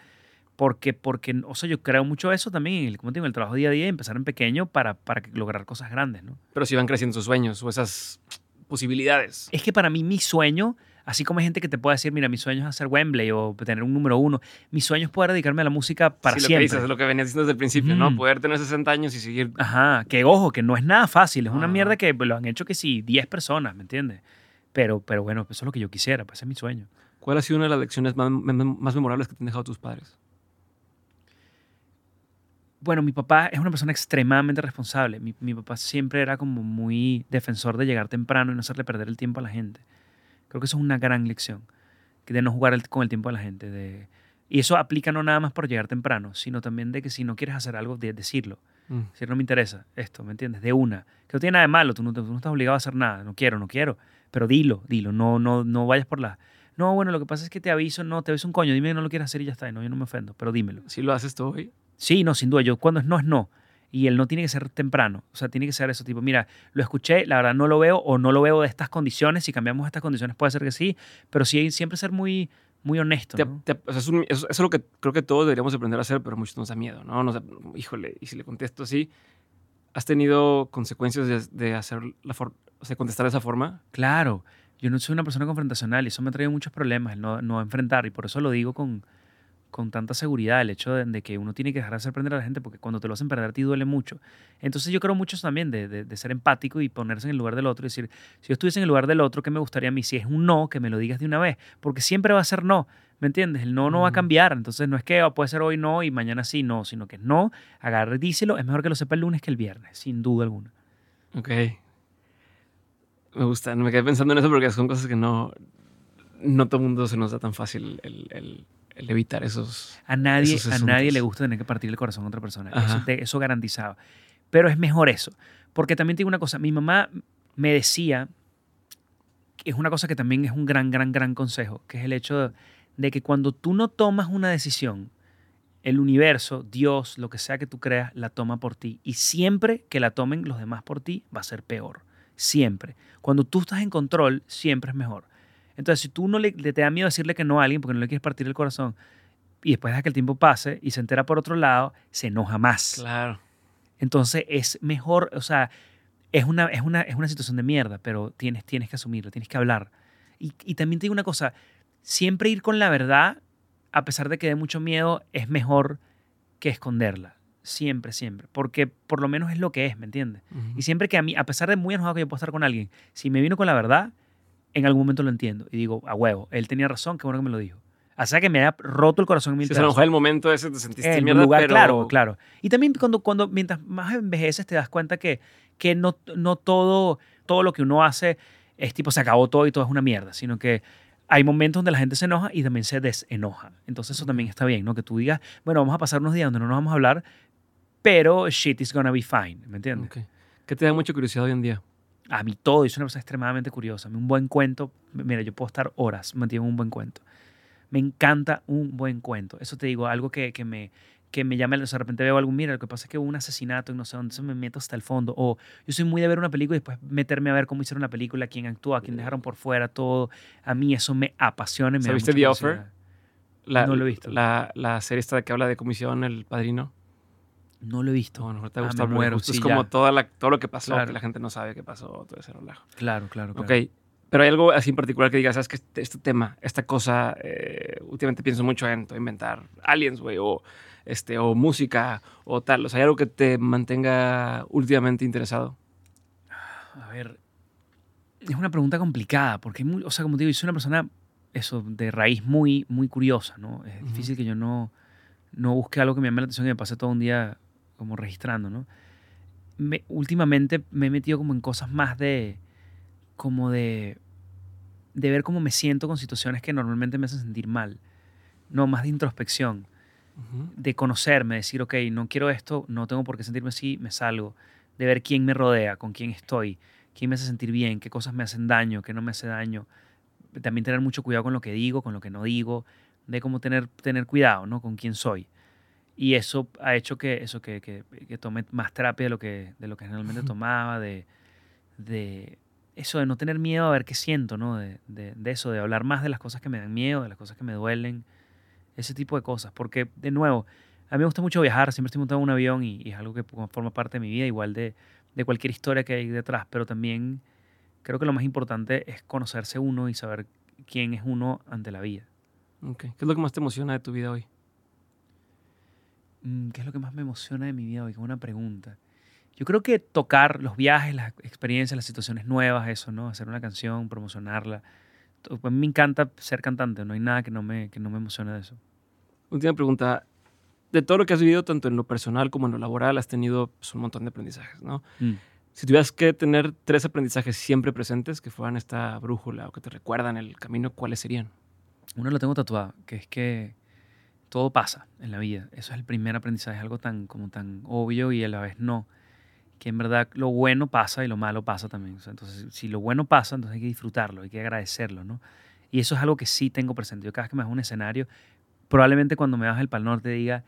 Porque, porque, o sea, yo creo mucho eso también, en el, como te digo, en el trabajo día a día empezar en pequeño para, para lograr cosas grandes, ¿no? Pero si van creciendo sus sueños o esas posibilidades. Es que para mí mi sueño, así como hay gente que te puede decir, mira, mi sueño es hacer Wembley o tener un número uno, mi sueño es poder dedicarme a la música para sí, lo que siempre. dices, es lo que venías diciendo desde el principio, ¿no? Ujú. Poder tener 60 años y seguir... Ajá, que ojo, que no es nada fácil, es una mierda que lo han hecho que sí, 10 personas, ¿me entiendes? Pero, pero bueno, eso es lo que yo quisiera, pues ese es mi sueño. ¿Cuál ha sido una de las lecciones más, mem- más memorables que te han dejado tus padres? Bueno, mi papá es una persona extremadamente responsable. Mi, mi papá siempre era como muy defensor de llegar temprano y no hacerle perder el tiempo a la gente. Creo que eso es una gran lección, de no jugar el- con el tiempo a la gente. De, y eso aplica no nada más por llegar temprano, sino también de que si no quieres hacer algo, de decirlo. Mm. Si no me interesa esto, ¿me entiendes? De una. Que no tiene nada de malo, tú no, tú no estás obligado a hacer nada. No quiero, no quiero. Pero dilo, dilo. No, no, no vayas por la... No, bueno, lo que pasa es que te aviso, no, te aviso un coño, dime que no lo quieres hacer y ya está. Y no, yo no me ofendo, pero dímelo. ¿Sí lo haces tú hoy? Sí, no, sin duda. Yo cuando es no es no. Y el no tiene que ser temprano. O sea, tiene que ser eso tipo, mira, lo escuché, la verdad no lo veo o no lo veo de estas condiciones. Si cambiamos estas condiciones puede ser que sí, pero sí siempre ser muy, muy honesto. Te- ¿no? te- o sea, es un- eso, eso es lo que creo que todos deberíamos aprender a hacer, pero muchos nos da miedo, ¿no? Nos da- híjole, y si le contesto así, ¿has tenido consecuencias de, de hacer la for- o sea, contestar de esa forma? Claro, yo no soy una persona confrontacional y eso me ha traído muchos problemas, el no, no enfrentar. Y por eso lo digo con, con tanta seguridad, el hecho de, de que uno tiene que dejar de hacer perder a la gente, porque cuando te lo hacen perder a ti duele mucho. Entonces yo creo mucho también de, de- de ser empático y ponerse en el lugar del otro y decir, si yo estuviese en el lugar del otro, ¿qué me gustaría a mí? Si es un no, que me lo digas de una vez, porque siempre va a ser no. ¿Me entiendes? El no no va a cambiar. Entonces no es que oh, puede ser hoy no y mañana sí, no, sino que es no, agarre, díselo. Es mejor que lo sepa el lunes que el viernes, sin duda alguna. Ok. Me gusta, me quedé pensando en eso porque son cosas que no, no todo el mundo se nos da tan fácil el, el- el evitar esos... A nadie, Esos a nadie le gusta tener que partir el corazón a otra persona. Eso, te- eso garantizado. Pero es mejor eso. Porque también te digo una cosa. Mi mamá me decía, que es una cosa que también es un gran, gran, gran consejo, que es el hecho de, de que cuando tú no tomas una decisión, el universo, Dios, lo que sea que tú creas, la toma por ti. Y siempre que la tomen los demás por ti, va a ser peor. Siempre. Cuando tú estás en control, siempre es mejor. Entonces, si tú no le, te da miedo decirle que no a alguien porque no le quieres partir el corazón, y después deja que el tiempo pase y se entera por otro lado, se enoja más. Claro. Entonces es mejor, o sea, es una, es una, es una situación de mierda, pero tienes, tienes que asumirlo, tienes que hablar. Y, y también te digo una cosa, siempre ir con la verdad, a pesar de que dé mucho miedo, es mejor que esconderla. Siempre, siempre. Porque por lo menos es lo que es, ¿me entiendes? Y siempre que a mí, a pesar de muy enojado que yo puedo estar con alguien, si me vino con la verdad, en algún momento lo entiendo. Y digo, a huevo, él tenía razón, qué bueno que me lo dijo. O sea que me haya roto el corazón en mil Sí, o sea, pedazos. el momento ese te sentiste En mierda, lugar, pero... claro, claro. Y también cuando, cuando mientras más envejeces te das cuenta que, que no, no todo, todo lo que uno hace es tipo se acabó todo y todo es una mierda, sino que hay momentos donde la gente se enoja y también se desenoja. Entonces eso también está bien, ¿no? Que tú digas, bueno, vamos a pasar unos días donde no nos vamos a hablar, pero shit is gonna be fine, ¿me entiendes? Ok. ¿Qué te da mucha curiosidad hoy en día? A mí todo, yo soy una persona extremadamente curiosa. Un buen cuento, mira, yo puedo estar horas metido en un buen cuento. Me encanta un buen cuento. Eso te digo, algo que, que me que me llame, o sea, de repente veo algo, mira, lo que pasa es que hubo un asesinato y no sé dónde, entonces me meto hasta el fondo. O yo soy muy de ver una película y después meterme a ver cómo hicieron la película, quién actúa, quién dejaron por fuera, todo. A mí eso me apasiona. y Me da ¿Sabiste mucha The Offer? La, No lo he visto. La, la serie esta que habla de comisión, El Padrino. No lo he visto. Bueno, ahorita te Ah, gusta me porque muero, justo sí, es como toda la, todo lo que pasó, Claro. que la gente no sabe qué pasó, todo ese relajo. Claro, claro, claro. Ok, pero hay algo así en particular que digas, sabes que este, este tema, esta cosa, eh, últimamente pienso mucho en inventar aliens, güey, o, este, o música, o tal. O sea, hay algo que te mantenga últimamente interesado. A ver, es una pregunta complicada, porque, muy- o sea, como te digo, soy una persona, eso, de raíz muy, muy curiosa, ¿no? Es difícil que yo no, no busque algo que me llame la atención y me pase todo un día como registrando, ¿no? Me, últimamente me he metido como en cosas más de, como de, de ver cómo me siento con situaciones que normalmente me hacen sentir mal. No, más de introspección, de conocerme, decir, ok, no quiero esto, no tengo por qué sentirme así, me salgo. De ver quién me rodea, con quién estoy, quién me hace sentir bien, qué cosas me hacen daño, qué no me hace daño. También tener mucho cuidado con lo que digo, con lo que no digo, de cómo tener, tener cuidado, ¿no? Con quién soy. Y eso ha hecho que, eso, que, que, que tome más terapia de lo que, de lo que generalmente tomaba, de, de eso, de no tener miedo a ver qué siento, ¿no? De, de, de, eso, de hablar más de las cosas que me dan miedo, de las cosas que me duelen, ese tipo de cosas. Porque, de nuevo, a mí me gusta mucho viajar, siempre estoy montado en un avión y, y es algo que forma parte de mi vida, igual de, de cualquier historia que hay detrás, pero también creo que lo más importante es conocerse uno y saber quién es uno ante la vida. Okay. ¿Qué es lo que más te emociona de tu vida hoy? Mm, ¿Qué es lo que más me emociona de mi vida hoy? Qué buena pregunta. Yo creo que tocar los viajes, las experiencias, las situaciones nuevas, eso, ¿no? Hacer una canción, promocionarla. A mí me encanta ser cantante, no hay nada que no me, que no me emocione de eso. Última pregunta. De todo lo que has vivido, tanto en lo personal como en lo laboral, has tenido pues, un montón de aprendizajes, ¿no? Mm. Si tuvieras que tener tres aprendizajes siempre presentes, que fueran esta brújula o que te recuerdan el camino, ¿cuáles serían? Uno lo tengo tatuado, que es que todo pasa en la vida. Eso es el primer aprendizaje, algo tan, como tan obvio y a la vez no. Que en verdad lo bueno pasa y lo malo pasa también. entonces, si lo bueno pasa, entonces hay que disfrutarlo, hay que agradecerlo, ¿no? Y eso es algo que sí tengo presente. Yo cada vez que me hago un escenario, probablemente cuando me baje el Pal Norte diga,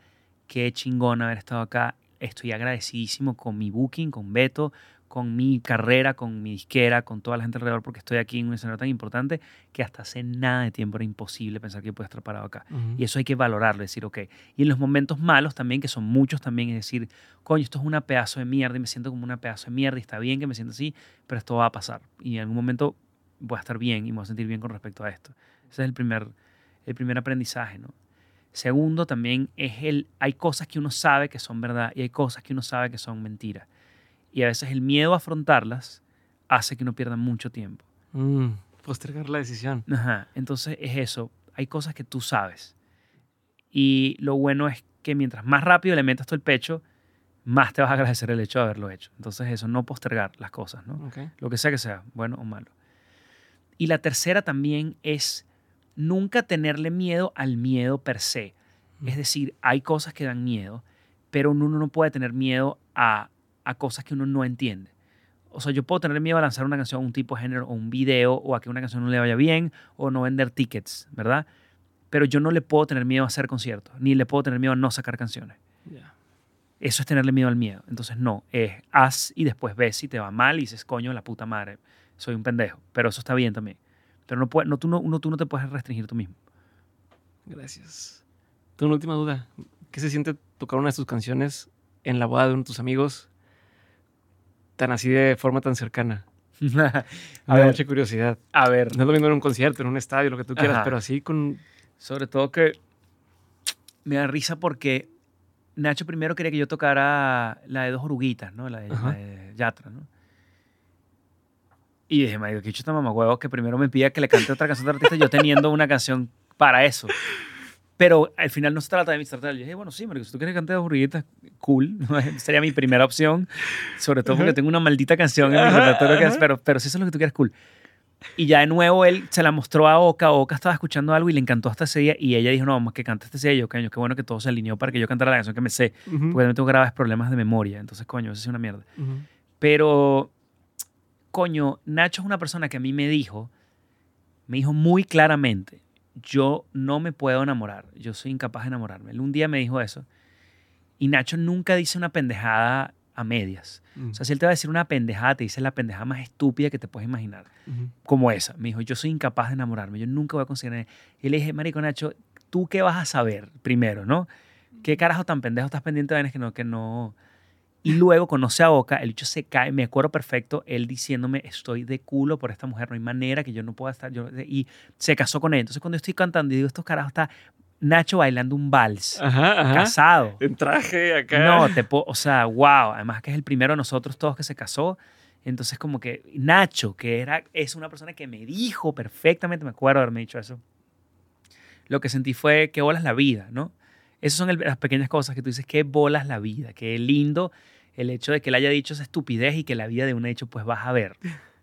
qué chingón haber estado acá. Estoy agradecidísimo con mi booking, con Beto, con mi carrera, con mi disquera, con toda la gente alrededor, porque estoy aquí en un escenario tan importante que hasta hace nada de tiempo era imposible pensar que yo podía estar parado acá. Y eso hay que valorarlo, decir, ok. Y en los momentos malos también, que son muchos también, es decir, coño, esto es una pedazo de mierda y me siento como una pedazo de mierda y está bien que me sienta así, pero esto va a pasar. Y en algún momento voy a estar bien y me voy a sentir bien con respecto a esto. Ese es el primer, el primer aprendizaje, ¿no? Segundo, también es el, hay cosas que uno sabe que son verdad y hay cosas que uno sabe que son mentiras. Y a veces el miedo a afrontarlas hace que uno pierda mucho tiempo. Mm, postergar la decisión. Ajá. Entonces es eso. Hay cosas que tú sabes. Y lo bueno es que mientras más rápido le metas tú el pecho, más te vas a agradecer el hecho de haberlo hecho. Entonces eso, no postergar las cosas, ¿no? Lo que sea que sea, bueno o malo. Y la tercera también es nunca tenerle miedo al miedo per se. Es mm. decir, hay cosas que dan miedo, pero uno no puede tener miedo a a cosas que uno no entiende. O sea, yo puedo tener miedo a lanzar una canción a un tipo de género o un video o a que una canción no le vaya bien o no vender tickets, ¿verdad? Pero yo no le puedo tener miedo a hacer conciertos, ni le puedo tener miedo a no sacar canciones. Eso es tenerle miedo al miedo. Entonces, no, es haz y después ves si te va mal y dices, coño, la puta madre, soy un pendejo. Pero eso está bien también. Pero no, puede, no, tú, no, uno, tú no te puedes restringir tú mismo. Gracias. Tengo una última duda. ¿Qué se siente tocar una de tus canciones en la boda de uno de tus amigos tan así de forma tan cercana? [LAUGHS] a ver, mucha curiosidad. A ver. No es lo mismo en un concierto, en un estadio, lo que tú quieras, pero así con... Sobre todo que me da risa porque Nacho primero quería que yo tocara la de dos oruguitas, ¿no? La de, Yatra, ¿no? Y dije, marico, qué chuta mamá que primero me pida que le cante otra canción de artista yo teniendo una canción para eso. Pero al final no se trata de trata de Yo dije, bueno, sí, Marico, si tú quieres cantar burriguitas, cool. [LAUGHS] Sería mi primera opción. Sobre todo porque tengo una maldita canción en mi repertorio, pero, pero si eso es lo que tú quieres, cool. Y ya de nuevo él se la mostró a Oka. Oka estaba escuchando algo y le encantó hasta ese día. Y ella dijo, no, vamos, que cante este día. Y yo, coño, qué bueno que todo se alineó para que yo cantara la canción que me sé. Porque tengo graves problemas de memoria. Entonces, coño, eso es una mierda. Pero, coño, Nacho es una persona que a mí me dijo, me dijo muy claramente, yo no me puedo enamorar, yo soy incapaz de enamorarme. Él un día me dijo eso. Y Nacho nunca dice una pendejada a medias. O sea, si él te va a decir una pendejada, te dice la pendejada más estúpida que te puedes imaginar. Como esa. Me dijo, yo soy incapaz de enamorarme, yo nunca voy a conseguir. Y le dije, Marico Nacho, ¿tú qué vas a saber primero, no? ¿Qué carajo tan pendejo estás pendiente de que no, que no, y luego conoce a Boca, el bicho se cae, me acuerdo perfecto, él diciéndome, estoy de culo por esta mujer, no hay manera que yo no pueda estar, yo, y se casó con él. Entonces cuando estoy cantando y digo, estos carajos está Nacho bailando un vals, casado. En traje acá. No, te o sea, wow, además que es el primero de nosotros todos que se casó. Entonces como que Nacho, que era, es una persona que me dijo perfectamente, me acuerdo haberme dicho eso, lo que sentí fue que bolas la vida, ¿no? Esas son las pequeñas cosas que tú dices, qué bolas la vida, qué lindo el hecho de que él haya dicho esa estupidez y que la vida de un hecho pues vas a ver. [LAUGHS]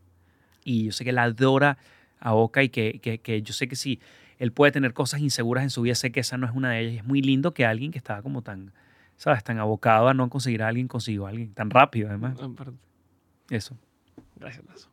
Y yo sé que la adora a Oka y que, que, que yo sé que si él puede tener cosas inseguras en su vida, sé que esa no es una de ellas. Y es muy lindo que alguien que estaba como tan, ¿sabes? Tan abocado a no conseguir a alguien, consiguió a alguien tan rápido además. Eso. Gracias, Lazo.